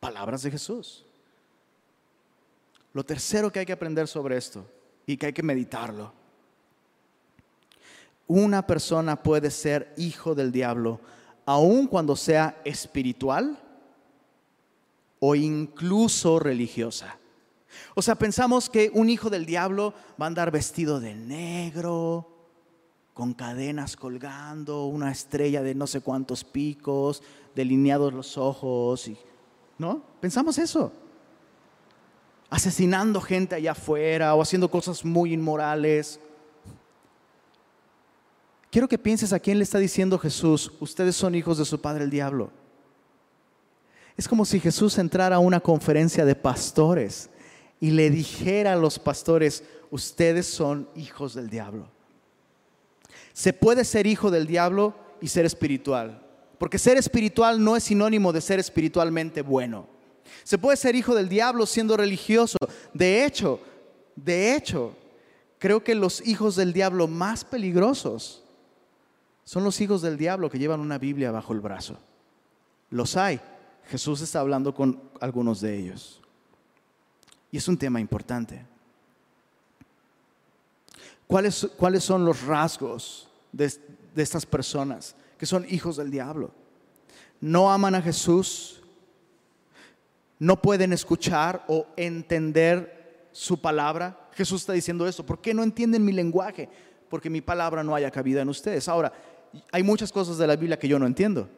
Palabras de Jesús. Lo tercero que hay que aprender sobre esto y que hay que meditarlo. Una persona puede ser hijo del diablo aun cuando sea espiritual o incluso religiosa. O sea, pensamos que un hijo del diablo va a andar vestido de negro, con cadenas colgando, una estrella de no sé cuántos picos, delineados los ojos, y, ¿no? Pensamos eso asesinando gente allá afuera o haciendo cosas muy inmorales. quiero que pienses a quién le está diciendo Jesús, ustedes son hijos de su padre el diablo. Es como si Jesús entrara a una conferencia de pastores y le dijera a los pastores, ustedes son hijos del diablo. Se puede ser hijo del diablo y ser espiritual, porque ser espiritual no es sinónimo de ser espiritualmente bueno. Se puede ser hijo del diablo siendo religioso. De hecho, de hecho, creo que los hijos del diablo más peligrosos son los hijos del diablo que llevan una Biblia bajo el brazo. Los hay. Jesús está hablando con algunos de ellos. Y es un tema importante. ¿Cuáles, cuáles son los rasgos de, de estas personas que son hijos del diablo? No aman a Jesús, no pueden escuchar o entender su palabra. Jesús está diciendo esto. ¿Por qué no entienden mi lenguaje? Porque mi palabra no haya cabida en ustedes. Ahora, hay muchas cosas de la Biblia que yo no entiendo,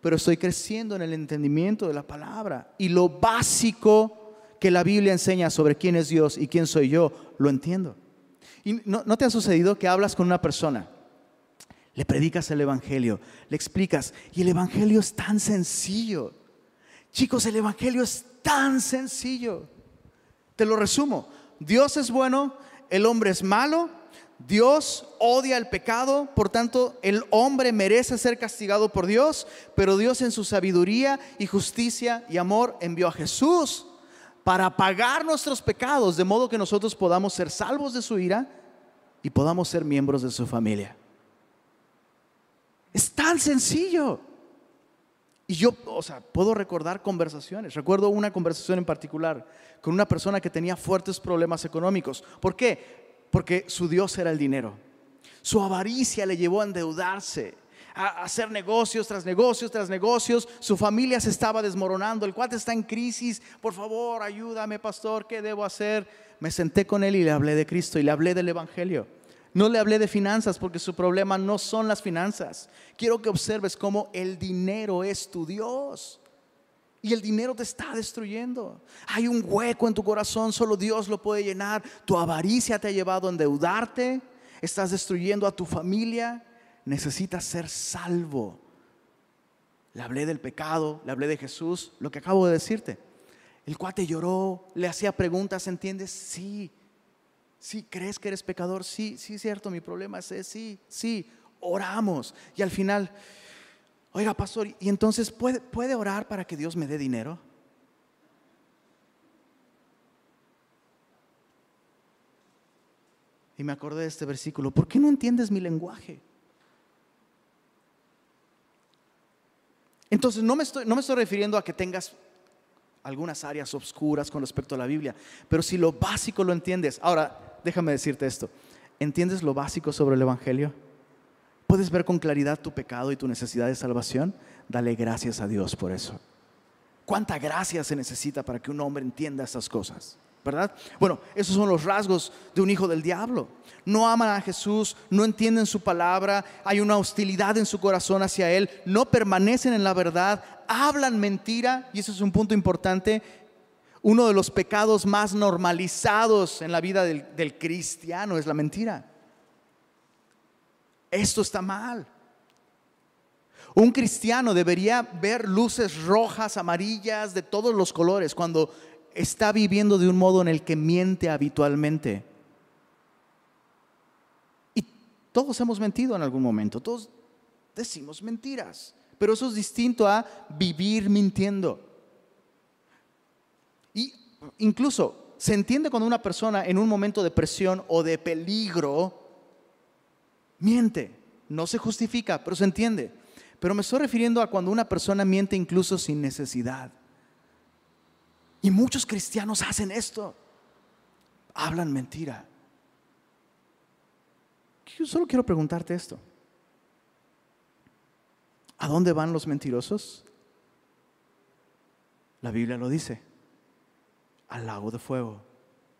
pero estoy creciendo en el entendimiento de la palabra. Y lo básico que la Biblia enseña sobre quién es Dios y quién soy yo, lo entiendo. ¿Y no, no te ha sucedido que hablas con una persona? Le predicas el Evangelio, le explicas, y el Evangelio es tan sencillo. Chicos, el Evangelio es tan sencillo. Te lo resumo. Dios es bueno, el hombre es malo, Dios odia el pecado, por tanto el hombre merece ser castigado por Dios, pero Dios en su sabiduría y justicia y amor envió a Jesús para pagar nuestros pecados, de modo que nosotros podamos ser salvos de su ira y podamos ser miembros de su familia. Es tan sencillo. Y yo, o sea, puedo recordar conversaciones. Recuerdo una conversación en particular con una persona que tenía fuertes problemas económicos. ¿Por qué? Porque su Dios era el dinero. Su avaricia le llevó a endeudarse, a hacer negocios tras negocios tras negocios. Su familia se estaba desmoronando. El cuate está en crisis. Por favor, ayúdame, pastor. ¿Qué debo hacer? Me senté con él y le hablé de Cristo y le hablé del Evangelio. No le hablé de finanzas porque su problema no son las finanzas. Quiero que observes cómo el dinero es tu Dios. Y el dinero te está destruyendo. Hay un hueco en tu corazón, solo Dios lo puede llenar. Tu avaricia te ha llevado a endeudarte. Estás destruyendo a tu familia. Necesitas ser salvo. Le hablé del pecado, le hablé de Jesús, lo que acabo de decirte. El cuate lloró, le hacía preguntas, ¿entiendes? Sí. Sí, ¿crees que eres pecador? Sí, sí, cierto, mi problema es ese, sí, sí, oramos. Y al final, oiga, pastor, ¿y entonces puede, puede orar para que Dios me dé dinero? Y me acordé de este versículo, ¿por qué no entiendes mi lenguaje? Entonces, no me estoy, no me estoy refiriendo a que tengas algunas áreas oscuras con respecto a la Biblia, pero si lo básico lo entiendes. Ahora, déjame decirte esto. ¿Entiendes lo básico sobre el Evangelio? ¿Puedes ver con claridad tu pecado y tu necesidad de salvación? Dale gracias a Dios por eso. ¿Cuánta gracia se necesita para que un hombre entienda estas cosas? ¿Verdad? Bueno, esos son los rasgos de un hijo del diablo. No aman a Jesús, no entienden su palabra, hay una hostilidad en su corazón hacia Él, no permanecen en la verdad, hablan mentira, y ese es un punto importante, uno de los pecados más normalizados en la vida del, cristiano es la mentira. Esto está mal. Un cristiano debería ver luces rojas, amarillas, de todos los colores cuando está viviendo de un modo en el que miente habitualmente. Y todos hemos mentido en algún momento, todos decimos mentiras, pero eso es distinto a vivir mintiendo. Incluso se entiende cuando una persona en un momento de presión o de peligro miente. No se justifica, pero se entiende. Pero me estoy refiriendo a cuando una persona miente incluso sin necesidad. Y muchos cristianos hacen esto. Hablan mentira. Yo solo quiero preguntarte esto. ¿A dónde van los mentirosos? La Biblia lo dice al lago de fuego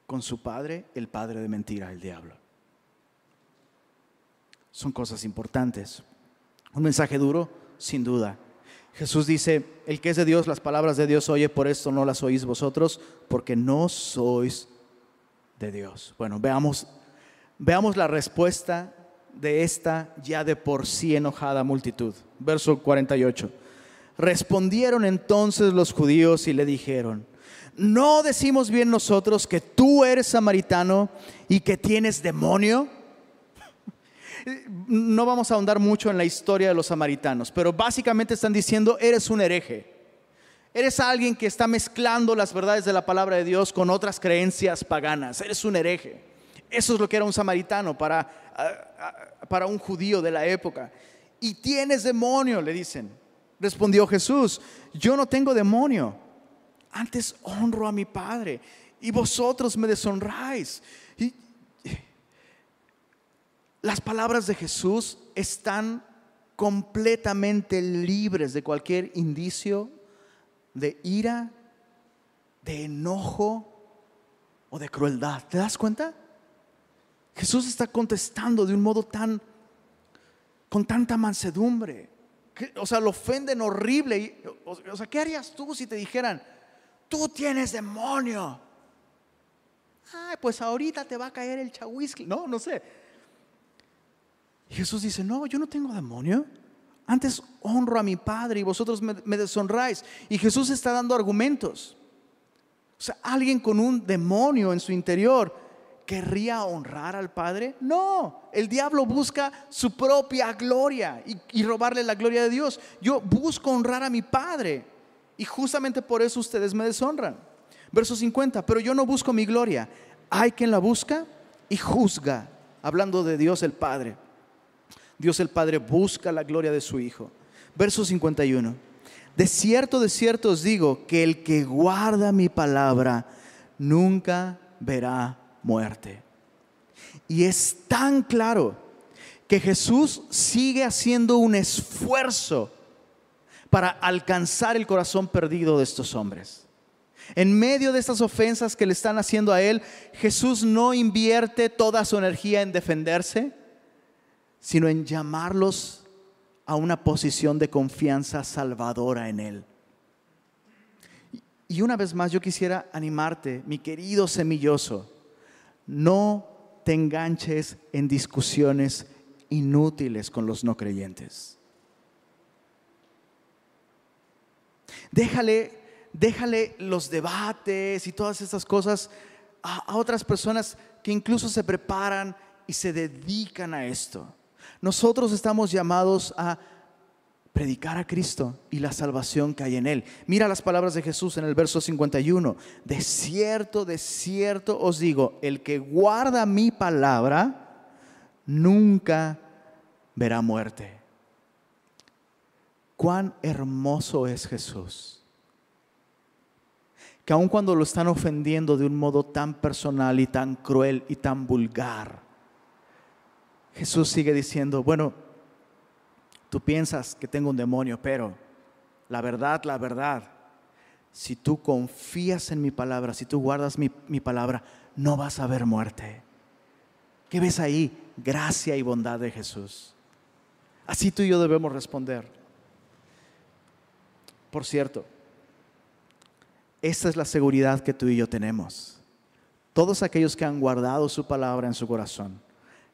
con su padre, el padre de mentira, el diablo. Son cosas importantes. Un mensaje duro, sin duda. Jesús dice, el que es de Dios, las palabras de Dios oye, por esto no las oís vosotros, porque no sois de Dios. Bueno, veamos, veamos la respuesta de esta ya de por sí enojada multitud. Verso 48. Respondieron entonces los judíos y le dijeron, ¿no decimos bien nosotros que tú eres samaritano y que tienes demonio? (laughs) No vamos a ahondar mucho en la historia de los samaritanos, pero básicamente están diciendo, eres un hereje. Eres alguien que está mezclando las verdades de la palabra de Dios con otras creencias paganas. Eres un hereje. Eso es lo que era un samaritano para, para un judío de la época. Y tienes demonio, le dicen. Respondió Jesús, yo no tengo demonio. Antes honro a mi Padre y vosotros me deshonráis. Y las palabras de Jesús están completamente libres de cualquier indicio de ira, de enojo o de crueldad. ¿Te das cuenta? Jesús está contestando de un modo tan, con tanta mansedumbre. o sea, lo ofenden horrible. o, sea, ¿qué harías tú si te dijeran, tú tienes demonio? Ay, pues ahorita te va a caer el chahuisqui. No, no sé. Jesús dice, no, yo no tengo demonio. Antes honro a mi Padre y vosotros me, me deshonráis. Y Jesús está dando argumentos. O sea, alguien con un demonio en su interior querría honrar al Padre? No, el diablo busca su propia gloria y, robarle la gloria de Dios. Yo busco honrar a mi Padre y justamente por eso ustedes me deshonran. Verso 50, pero yo no busco mi gloria. Hay quien la busca y juzga, hablando de Dios el Padre. Dios el Padre busca la gloria de su Hijo. Verso 51. De cierto, de cierto os digo que el que guarda mi palabra nunca verá muerte. Y es tan claro que Jesús sigue haciendo un esfuerzo para alcanzar el corazón perdido de estos hombres. En medio de estas ofensas que le están haciendo a él, Jesús no invierte toda su energía en defenderse, sino en llamarlos a una posición de confianza salvadora en él. Y una vez más yo quisiera animarte, mi querido semilloso, no te enganches en discusiones inútiles con los no creyentes. Déjale, déjale los debates y todas esas cosas a, a otras personas que incluso se preparan y se dedican a esto. Nosotros estamos llamados a predicar a Cristo y la salvación que hay en Él. Mira las palabras de Jesús en el verso 51. De cierto, de cierto os digo, el que guarda mi palabra nunca verá muerte. Cuán hermoso es Jesús. Que aun cuando lo están ofendiendo de un modo tan personal y tan cruel y tan vulgar, Jesús sigue diciendo, bueno, Tú piensas que tengo un demonio, pero la verdad, la verdad, si tú confías en mi palabra, si tú guardas mi, palabra, no vas a ver muerte. ¿Qué ves ahí? Gracia y bondad de Jesús. Así tú y yo debemos responder. Por cierto, esta es la seguridad que tú y yo tenemos. Todos aquellos que han guardado su palabra en su corazón,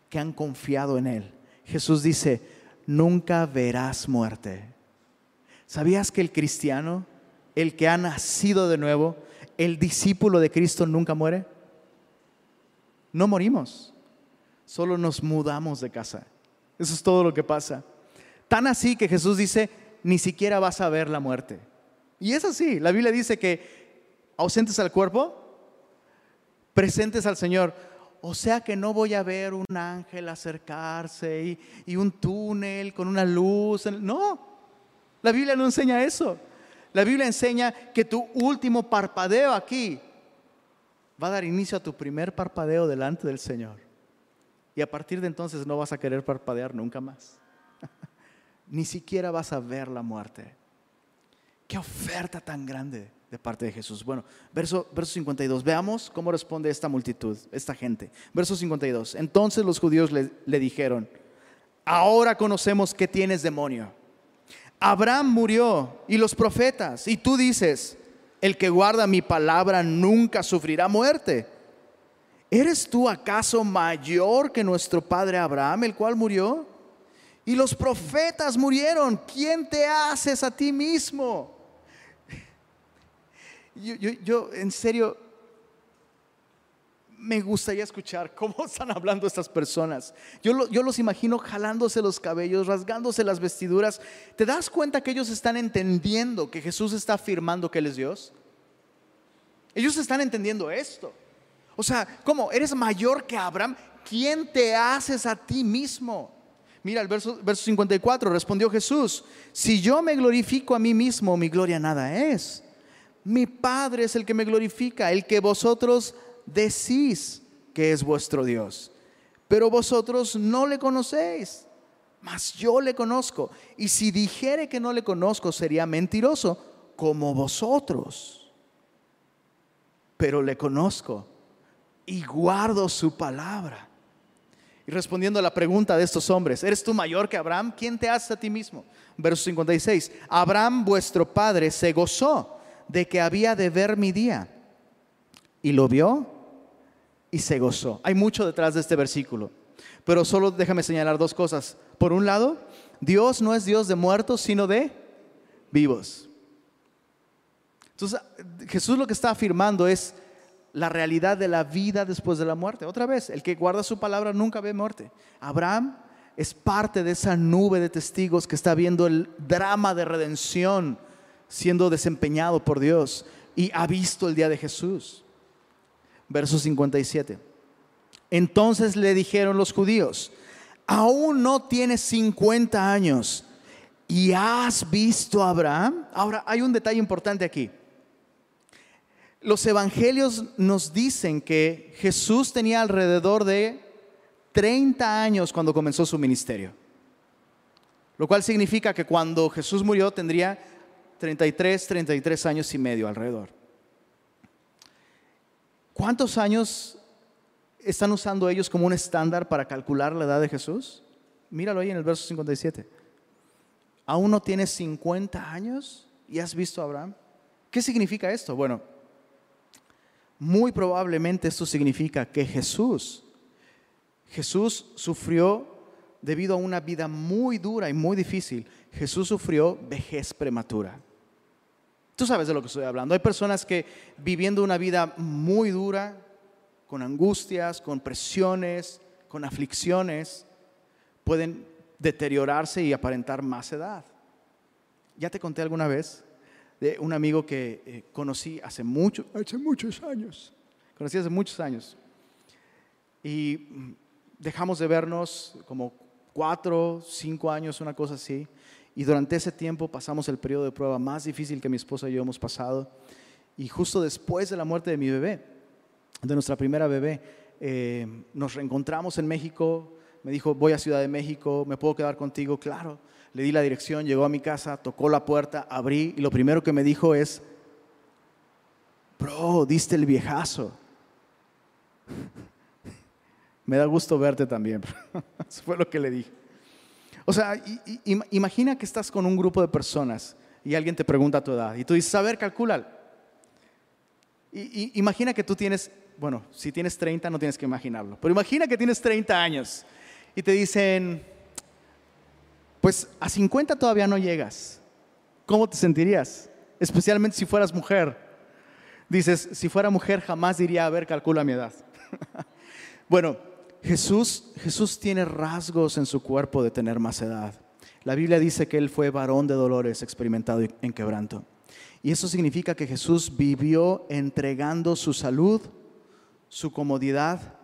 que han confiado en Él. Jesús dice, nunca verás muerte. ¿Sabías que el cristiano, el que ha nacido de nuevo, el discípulo de Cristo nunca muere? No morimos, solo nos mudamos de casa. Eso es todo lo que pasa. Tan así que Jesús dice, ni siquiera vas a ver la muerte. Y es así, la Biblia dice que ausentes al cuerpo, presentes al Señor. O sea que no voy a ver un ángel acercarse y, un túnel con una luz. No, la Biblia no enseña eso. La Biblia enseña que tu último parpadeo aquí va a dar inicio a tu primer parpadeo delante del Señor. Y a partir de entonces no vas a querer parpadear nunca más. Ni siquiera vas a ver la muerte. Qué oferta tan grande de parte de Jesús. Bueno, verso, verso 52. Veamos cómo responde esta multitud, esta gente. Verso 52. Entonces los judíos le, le dijeron, ahora conocemos que tienes demonio. Abraham murió y los profetas, y tú dices, el que guarda mi palabra nunca sufrirá muerte. ¿eres tú acaso mayor que nuestro padre Abraham, el cual murió? Y los profetas murieron. ¿Quién te haces a ti mismo? Yo, yo en serio, me gustaría escuchar cómo (laughs) están hablando estas personas. Yo, yo, los imagino jalándose los cabellos, rasgándose las vestiduras. ¿Te das cuenta que ellos están entendiendo que Jesús está afirmando que Él es Dios? Ellos están entendiendo esto. O sea, ¿cómo? ¿Eres mayor que Abraham? ¿Quién te haces a ti mismo? Mira el verso, verso 54, respondió Jesús, si yo me glorifico a mí mismo, mi gloria nada es. Mi Padre es el que me glorifica, el que vosotros decís que es vuestro Dios, pero vosotros no le conocéis, mas yo le conozco. Y si dijere que no le conozco, sería mentiroso como vosotros. Pero le conozco y guardo su palabra. Y respondiendo a la pregunta de estos hombres, ¿eres tú mayor que Abraham? ¿Quién te hace a ti mismo? Verso 56, Abraham vuestro padre se gozó de que había de ver mi día y lo vio y se gozó. Hay mucho detrás de este versículo, pero solo déjame señalar dos cosas. Por un lado, Dios no es Dios de muertos, sino de vivos. Entonces, Jesús lo que está afirmando es la realidad de la vida después de la muerte. Otra vez, el que guarda su palabra nunca ve muerte. Abraham es parte de esa nube de testigos que está viendo el drama de redención siendo desempeñado por Dios y ha visto el día de Jesús verso 57. Entonces le dijeron los judíos, aún no tienes 50 años y has visto a Abraham. Ahora, hay un detalle importante aquí. Los evangelios nos dicen que Jesús tenía alrededor de 30 años cuando comenzó su ministerio. Lo cual significa que cuando Jesús murió tendría 33, 33 años y medio alrededor. ¿Cuántos años están usando ellos como un estándar para calcular la edad de Jesús? Míralo ahí en el verso 57. ¿Aún no tienes 50 años y has visto a Abraham? ¿Qué significa esto? Bueno, muy probablemente esto significa que Jesús, Jesús sufrió debido a una vida muy dura y muy difícil. Jesús sufrió vejez prematura. Tú sabes de lo que estoy hablando. Hay personas que viviendo una vida muy dura, con angustias, con presiones, con aflicciones, pueden deteriorarse y aparentar más edad. Ya te conté alguna vez de un amigo que eh, conocí hace, mucho, hace muchos años. Conocí hace muchos años. Y mm, dejamos de vernos como cuatro, cinco años, una cosa así. Y durante ese tiempo pasamos el periodo de prueba más difícil que mi esposa y yo hemos pasado. Y justo después de la muerte de mi bebé, de nuestra primera bebé, eh, nos reencontramos en México. Me dijo, voy a Ciudad de México, ¿me puedo quedar contigo? Claro. Le di la dirección, llegó a mi casa, tocó la puerta, abrí y lo primero que me dijo es, bro, diste el viejazo. (laughs) me da gusto verte también. (laughs) Eso fue lo que le dije. O sea, imagina que estás con un grupo de personas y alguien te pregunta tu edad y tú dices, a ver, calcula. Imagina que tú tienes, bueno, si tienes 30 no tienes que imaginarlo, pero imagina que tienes 30 años y te dicen, pues a 50 todavía no llegas. ¿Cómo te sentirías? Especialmente si fueras mujer. Dices, si fuera mujer jamás diría, a ver, calcula mi edad. (laughs) bueno, Jesús, Jesús tiene rasgos en su cuerpo de tener más edad. La Biblia dice que Él fue varón de dolores, experimentado en quebranto. Y eso significa que Jesús vivió entregando su salud, su comodidad,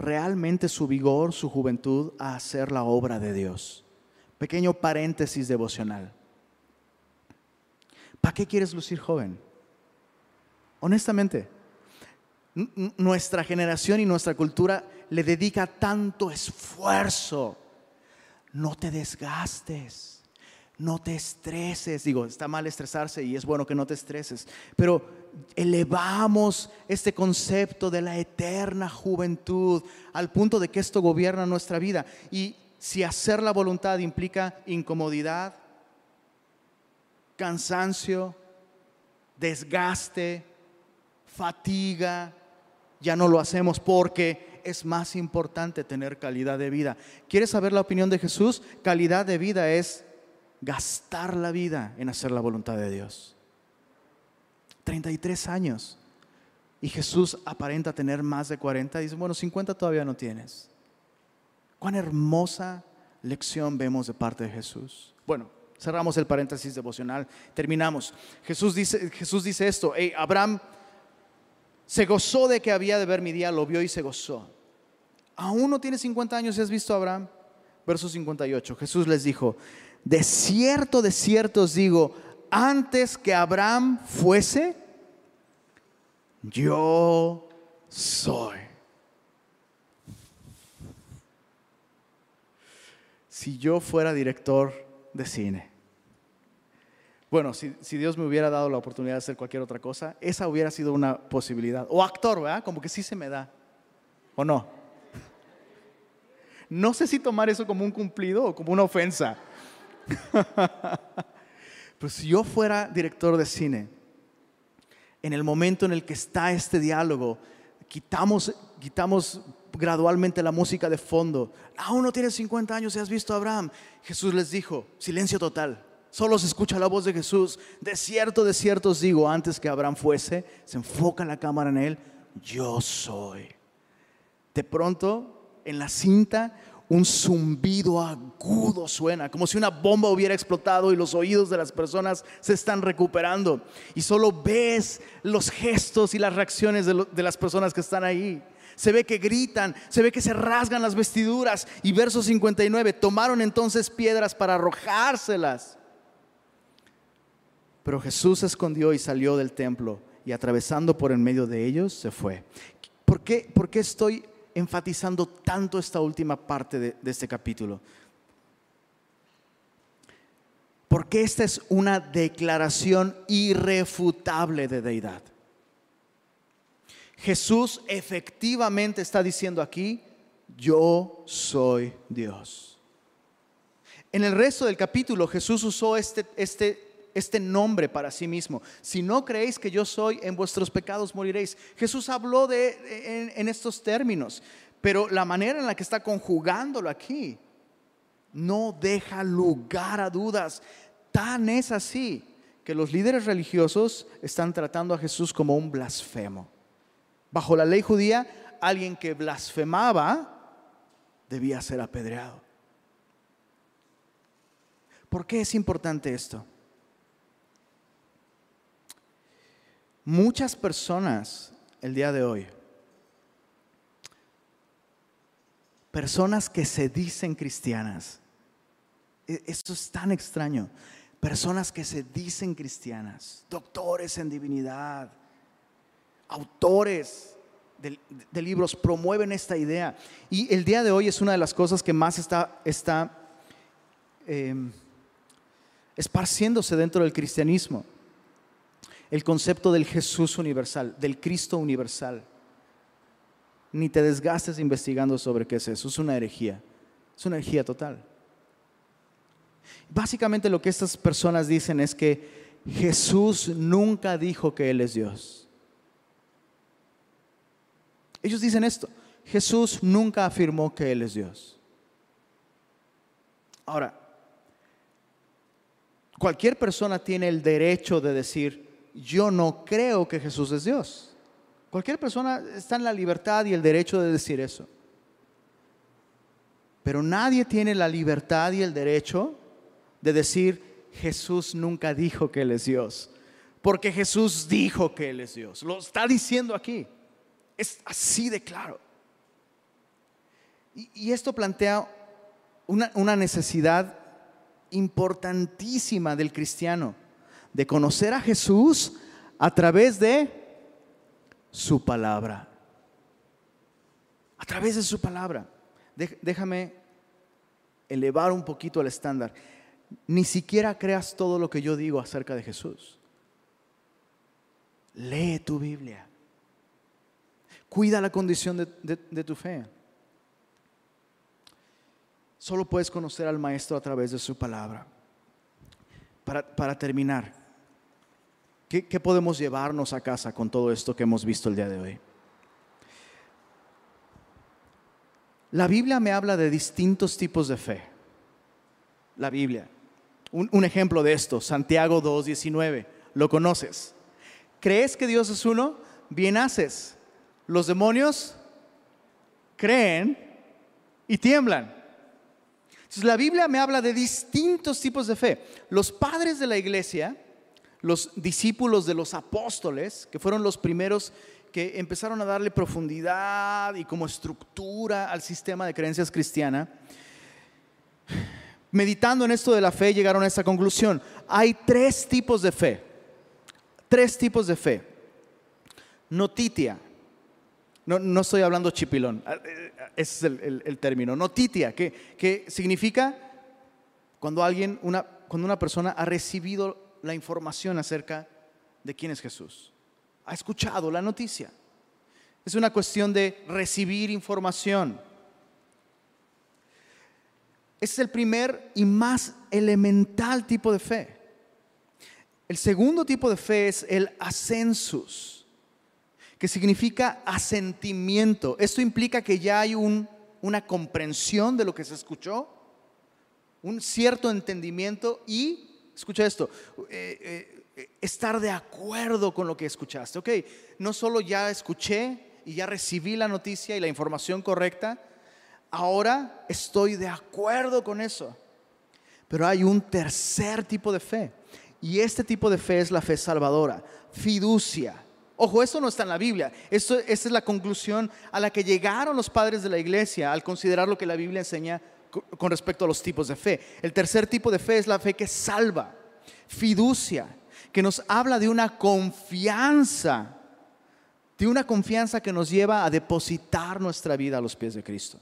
realmente su vigor, su juventud a hacer la obra de Dios. Pequeño paréntesis devocional. ¿Para qué quieres lucir joven? Honestamente, nuestra generación y nuestra cultura le dedica tanto esfuerzo. No te desgastes, no te estreses. Digo, está mal estresarse y es bueno que no te estreses, pero elevamos este concepto de la eterna juventud al punto de que esto gobierna nuestra vida. Y si hacer la voluntad implica incomodidad, cansancio, desgaste, fatiga, ya no lo hacemos porque es más importante tener calidad de vida. ¿Quieres saber la opinión de Jesús? Calidad de vida es gastar la vida en hacer la voluntad de Dios. 33 años. Y Jesús aparenta tener más de 40. Dice, bueno, 50 todavía no tienes. Cuán hermosa lección vemos de parte de Jesús. Bueno, cerramos el paréntesis devocional. Terminamos. Jesús dice, Jesús dice esto. Abraham se gozó de que había de ver mi día, lo vio y se gozó. Aún no tiene 50 años y has visto a Abraham. Verso 58. Jesús les dijo, de cierto, de cierto os digo, antes que Abraham fuese, yo soy. Si yo fuera director de cine, bueno, si, Dios me hubiera dado la oportunidad de hacer cualquier otra cosa, esa hubiera sido una posibilidad. O actor, ¿verdad? Como que sí se me da. ¿O no? No sé si tomar eso como un cumplido o como una ofensa. (laughs) Pues si yo fuera director de cine, en el momento en el que está este diálogo, quitamos, quitamos gradualmente la música de fondo. Aún no tienes 50 años y has visto a Abraham. Jesús les dijo, silencio total. Solo se escucha la voz de Jesús. De cierto, de cierto os digo, antes que Abraham fuese, se enfoca la cámara en él, yo soy. De pronto, en la cinta, un zumbido agudo suena, como si una bomba hubiera explotado y los oídos de las personas se están recuperando. Y solo ves los gestos y las reacciones de, las personas que están ahí. Se ve que gritan, se ve que se rasgan las vestiduras. Y verso 59, tomaron entonces piedras para arrojárselas. Pero Jesús se escondió y salió del templo y atravesando por en medio de ellos se fue. ¿Por qué, por qué estoy enfatizando tanto esta última parte de, este capítulo? Porque esta es una declaración irrefutable de deidad. Jesús efectivamente está diciendo aquí, yo soy Dios. En el resto del capítulo Jesús usó este, este, este nombre para sí mismo. Si no creéis que yo soy, en vuestros pecados moriréis. Jesús habló de, en, estos términos, pero la manera en la que está conjugándolo aquí no deja lugar a dudas. Tan es así que los líderes religiosos están tratando a Jesús como un blasfemo. Bajo la ley judía, alguien que blasfemaba debía ser apedreado. ¿Por qué es importante esto? Muchas personas el día de hoy, personas que se dicen cristianas, e, esto es tan extraño, personas que se dicen cristianas, doctores en divinidad, autores de, libros promueven esta idea. Y el día de hoy es una de las cosas que más está, está em, esparciéndose dentro del cristianismo el concepto del Jesús universal, del Cristo universal. Ni te desgastes investigando sobre qué es eso, es una herejía, es una herejía total. Básicamente lo que estas personas dicen es que Jesús nunca dijo que Él es Dios. Ellos dicen esto, Jesús nunca afirmó que Él es Dios. Ahora, cualquier persona tiene el derecho de decir, yo no creo que Jesús es Dios. Cualquier persona está en la libertad y el derecho de decir eso. Pero nadie tiene la libertad y el derecho de decir, Jesús nunca dijo que Él es Dios. Porque Jesús dijo que Él es Dios. Lo está diciendo aquí. Es así de claro. Y, esto plantea una, necesidad importantísima del cristiano de conocer a Jesús a través de su palabra. A través de su palabra. Déjame elevar un poquito el estándar. Ni siquiera creas todo lo que yo digo acerca de Jesús. Lee tu Biblia. Cuida la condición de, tu fe. Solo puedes conocer al Maestro a través de su palabra. Para, para terminar, ¿Qué, podemos llevarnos a casa con todo esto que hemos visto el día de hoy? La Biblia me habla de distintos tipos de fe. La Biblia. Un, ejemplo de esto, Santiago 2.19. ¿Lo conoces? ¿Crees que Dios es uno? Bien haces. Los demonios creen y tiemblan. Entonces, la Biblia me habla de distintos tipos de fe. Los padres de la iglesia, los discípulos de los apóstoles, que fueron los primeros que empezaron a darle profundidad y como estructura al sistema de creencias cristiana, meditando en esto de la fe, llegaron a esta conclusión. Hay tres tipos de fe. Tres tipos de fe. Notitia. No, no estoy hablando chipilón. Ah, eh, ese es el, término. Notitia, que, que significa cuando alguien, una, cuando una persona ha recibido la información acerca de quién es Jesús. Ha escuchado la noticia. Es una cuestión de recibir información. Ese es el primer y más elemental tipo de fe. El segundo tipo de fe es el ascensus, que significa asentimiento. Esto implica que ya hay una comprensión de lo que se escuchó, un cierto entendimiento y, escucha esto, eh, eh, estar de acuerdo con lo que escuchaste. Ok, no solo ya escuché y ya recibí la noticia y la información correcta, ahora estoy de acuerdo con eso. Pero hay un tercer tipo de fe y este tipo de fe es la fe salvadora, fiducia. Ojo, esto no está en la Biblia. Esto, esta es la conclusión a la que llegaron los padres de la iglesia al considerar lo que la Biblia enseña con respecto a los tipos de fe. El tercer tipo de fe es la fe que salva, fiducia, que nos habla de una confianza, de una confianza que nos lleva a depositar nuestra vida a los pies de Cristo.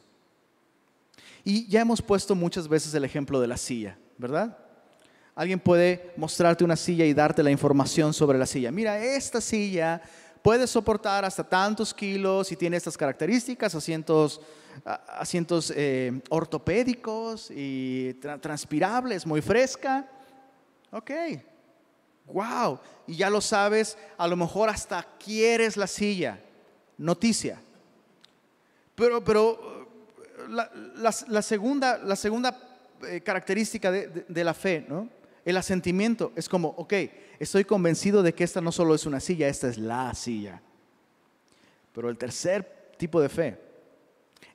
Y ya hemos puesto muchas veces el ejemplo de la silla, ¿verdad? Alguien puede mostrarte una silla y darte la información sobre la silla. Mira, esta silla puede soportar hasta tantos kilos y tiene estas características, asientos, asientos eh, ortopédicos y transpirables, muy fresca. Ok, wow. Y ya lo sabes, a lo mejor hasta quieres la silla. Noticia. Pero, pero la, segunda, la segunda eh, característica de la fe, ¿no? El asentimiento es como, ok, estoy convencido de que esta no solo es una silla, esta es la silla. Pero el tercer tipo de fe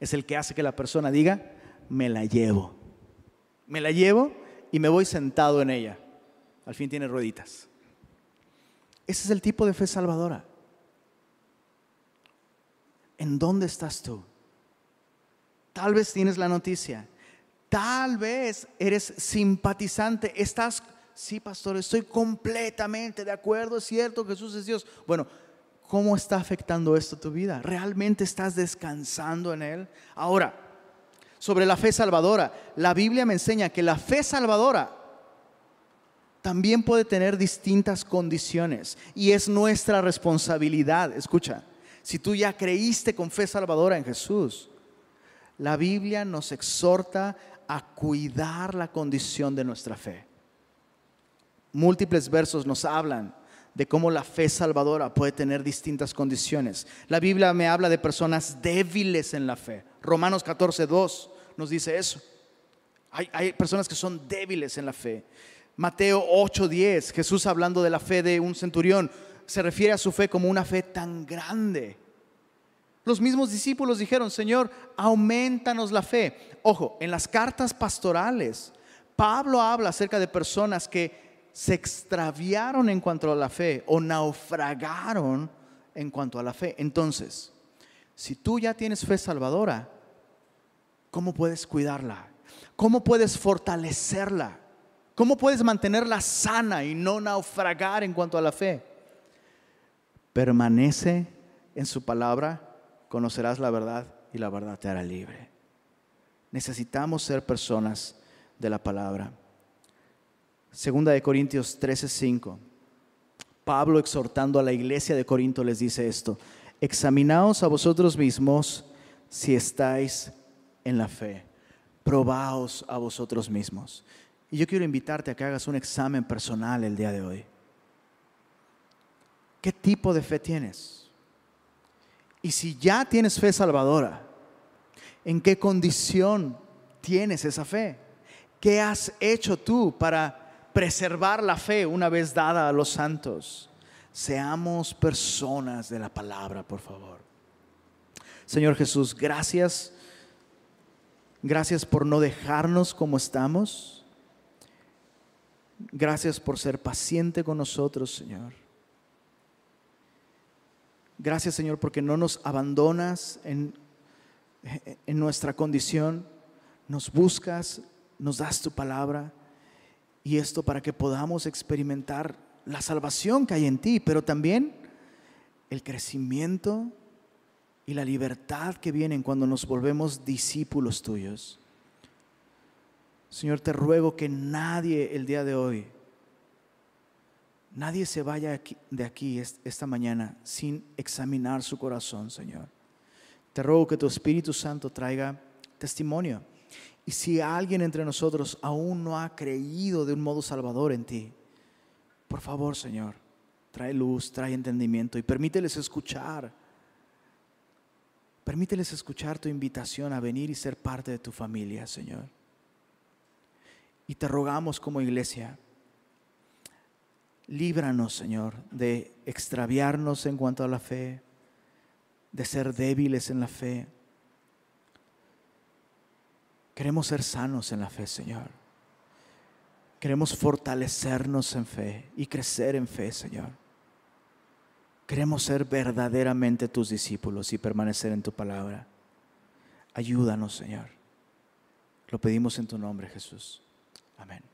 es el que hace que la persona diga, me la llevo. Me la llevo y me voy sentado en ella. Al fin tiene rueditas. Ese es el tipo de fe salvadora. ¿En dónde estás tú? Tal vez tienes la noticia Tal vez eres simpatizante, estás, sí, pastor, estoy completamente de acuerdo, es cierto, Jesús es Dios. Bueno, ¿cómo está afectando esto tu vida? ¿Realmente estás descansando en Él? Ahora, sobre la fe salvadora, la Biblia me enseña que la fe salvadora también puede tener distintas condiciones y es nuestra responsabilidad. Escucha, si tú ya creíste con fe salvadora en Jesús, la Biblia nos exhorta a cuidar la condición de nuestra fe. Múltiples versos nos hablan de cómo la fe salvadora puede tener distintas condiciones. La Biblia me habla de personas débiles en la fe. Romanos 14, 2 nos dice eso. Hay, hay personas que son débiles en la fe. Mateo 8, 10, Jesús hablando de la fe de un centurión, se refiere a su fe como una fe tan grande los mismos discípulos dijeron, Señor, aumentanos la fe. Ojo, en las cartas pastorales, Pablo habla acerca de personas que se extraviaron en cuanto a la fe o naufragaron en cuanto a la fe. Entonces, si tú ya tienes fe salvadora, ¿cómo puedes cuidarla? ¿Cómo puedes fortalecerla? ¿Cómo puedes mantenerla sana y no naufragar en cuanto a la fe? Permanece en su palabra conocerás la verdad y la verdad te hará libre. Necesitamos ser personas de la palabra. Segunda de Corintios 13:5. Pablo exhortando a la iglesia de Corinto les dice esto: Examinaos a vosotros mismos si estáis en la fe. Probaos a vosotros mismos. Y yo quiero invitarte a que hagas un examen personal el día de hoy. ¿Qué tipo de fe tienes? Y si ya tienes fe salvadora, ¿En qué condición tienes esa fe? ¿Qué has hecho tú para preservar la fe una vez dada a los santos? Seamos personas de la palabra, por favor. Señor Jesús, gracias. Gracias por no dejarnos como estamos. Gracias por ser paciente con nosotros, Señor. Gracias, Señor, porque no nos abandonas en, en nuestra condición. Nos buscas, nos das tu palabra. Y esto para que podamos experimentar la salvación que hay en ti, pero también el crecimiento y la libertad que vienen cuando nos volvemos discípulos tuyos. Señor, te ruego que nadie el día de hoy, nadie se vaya de aquí esta mañana sin examinar su corazón, Señor. Te ruego que tu Espíritu Santo traiga testimonio. Y si alguien entre nosotros aún no ha creído de un modo salvador en ti, por favor, Señor, trae luz, trae entendimiento y permíteles escuchar. Permíteles escuchar tu invitación a venir y ser parte de tu familia, Señor. Y te rogamos como iglesia, líbranos, Señor, de extraviarnos en cuanto a la fe, de ser débiles en la fe. Queremos ser sanos en la fe, Señor. Queremos fortalecernos en fe y crecer en fe, Señor. Queremos ser verdaderamente tus discípulos y permanecer en tu palabra. Ayúdanos, Señor. Lo pedimos en tu nombre, Jesús. Amén.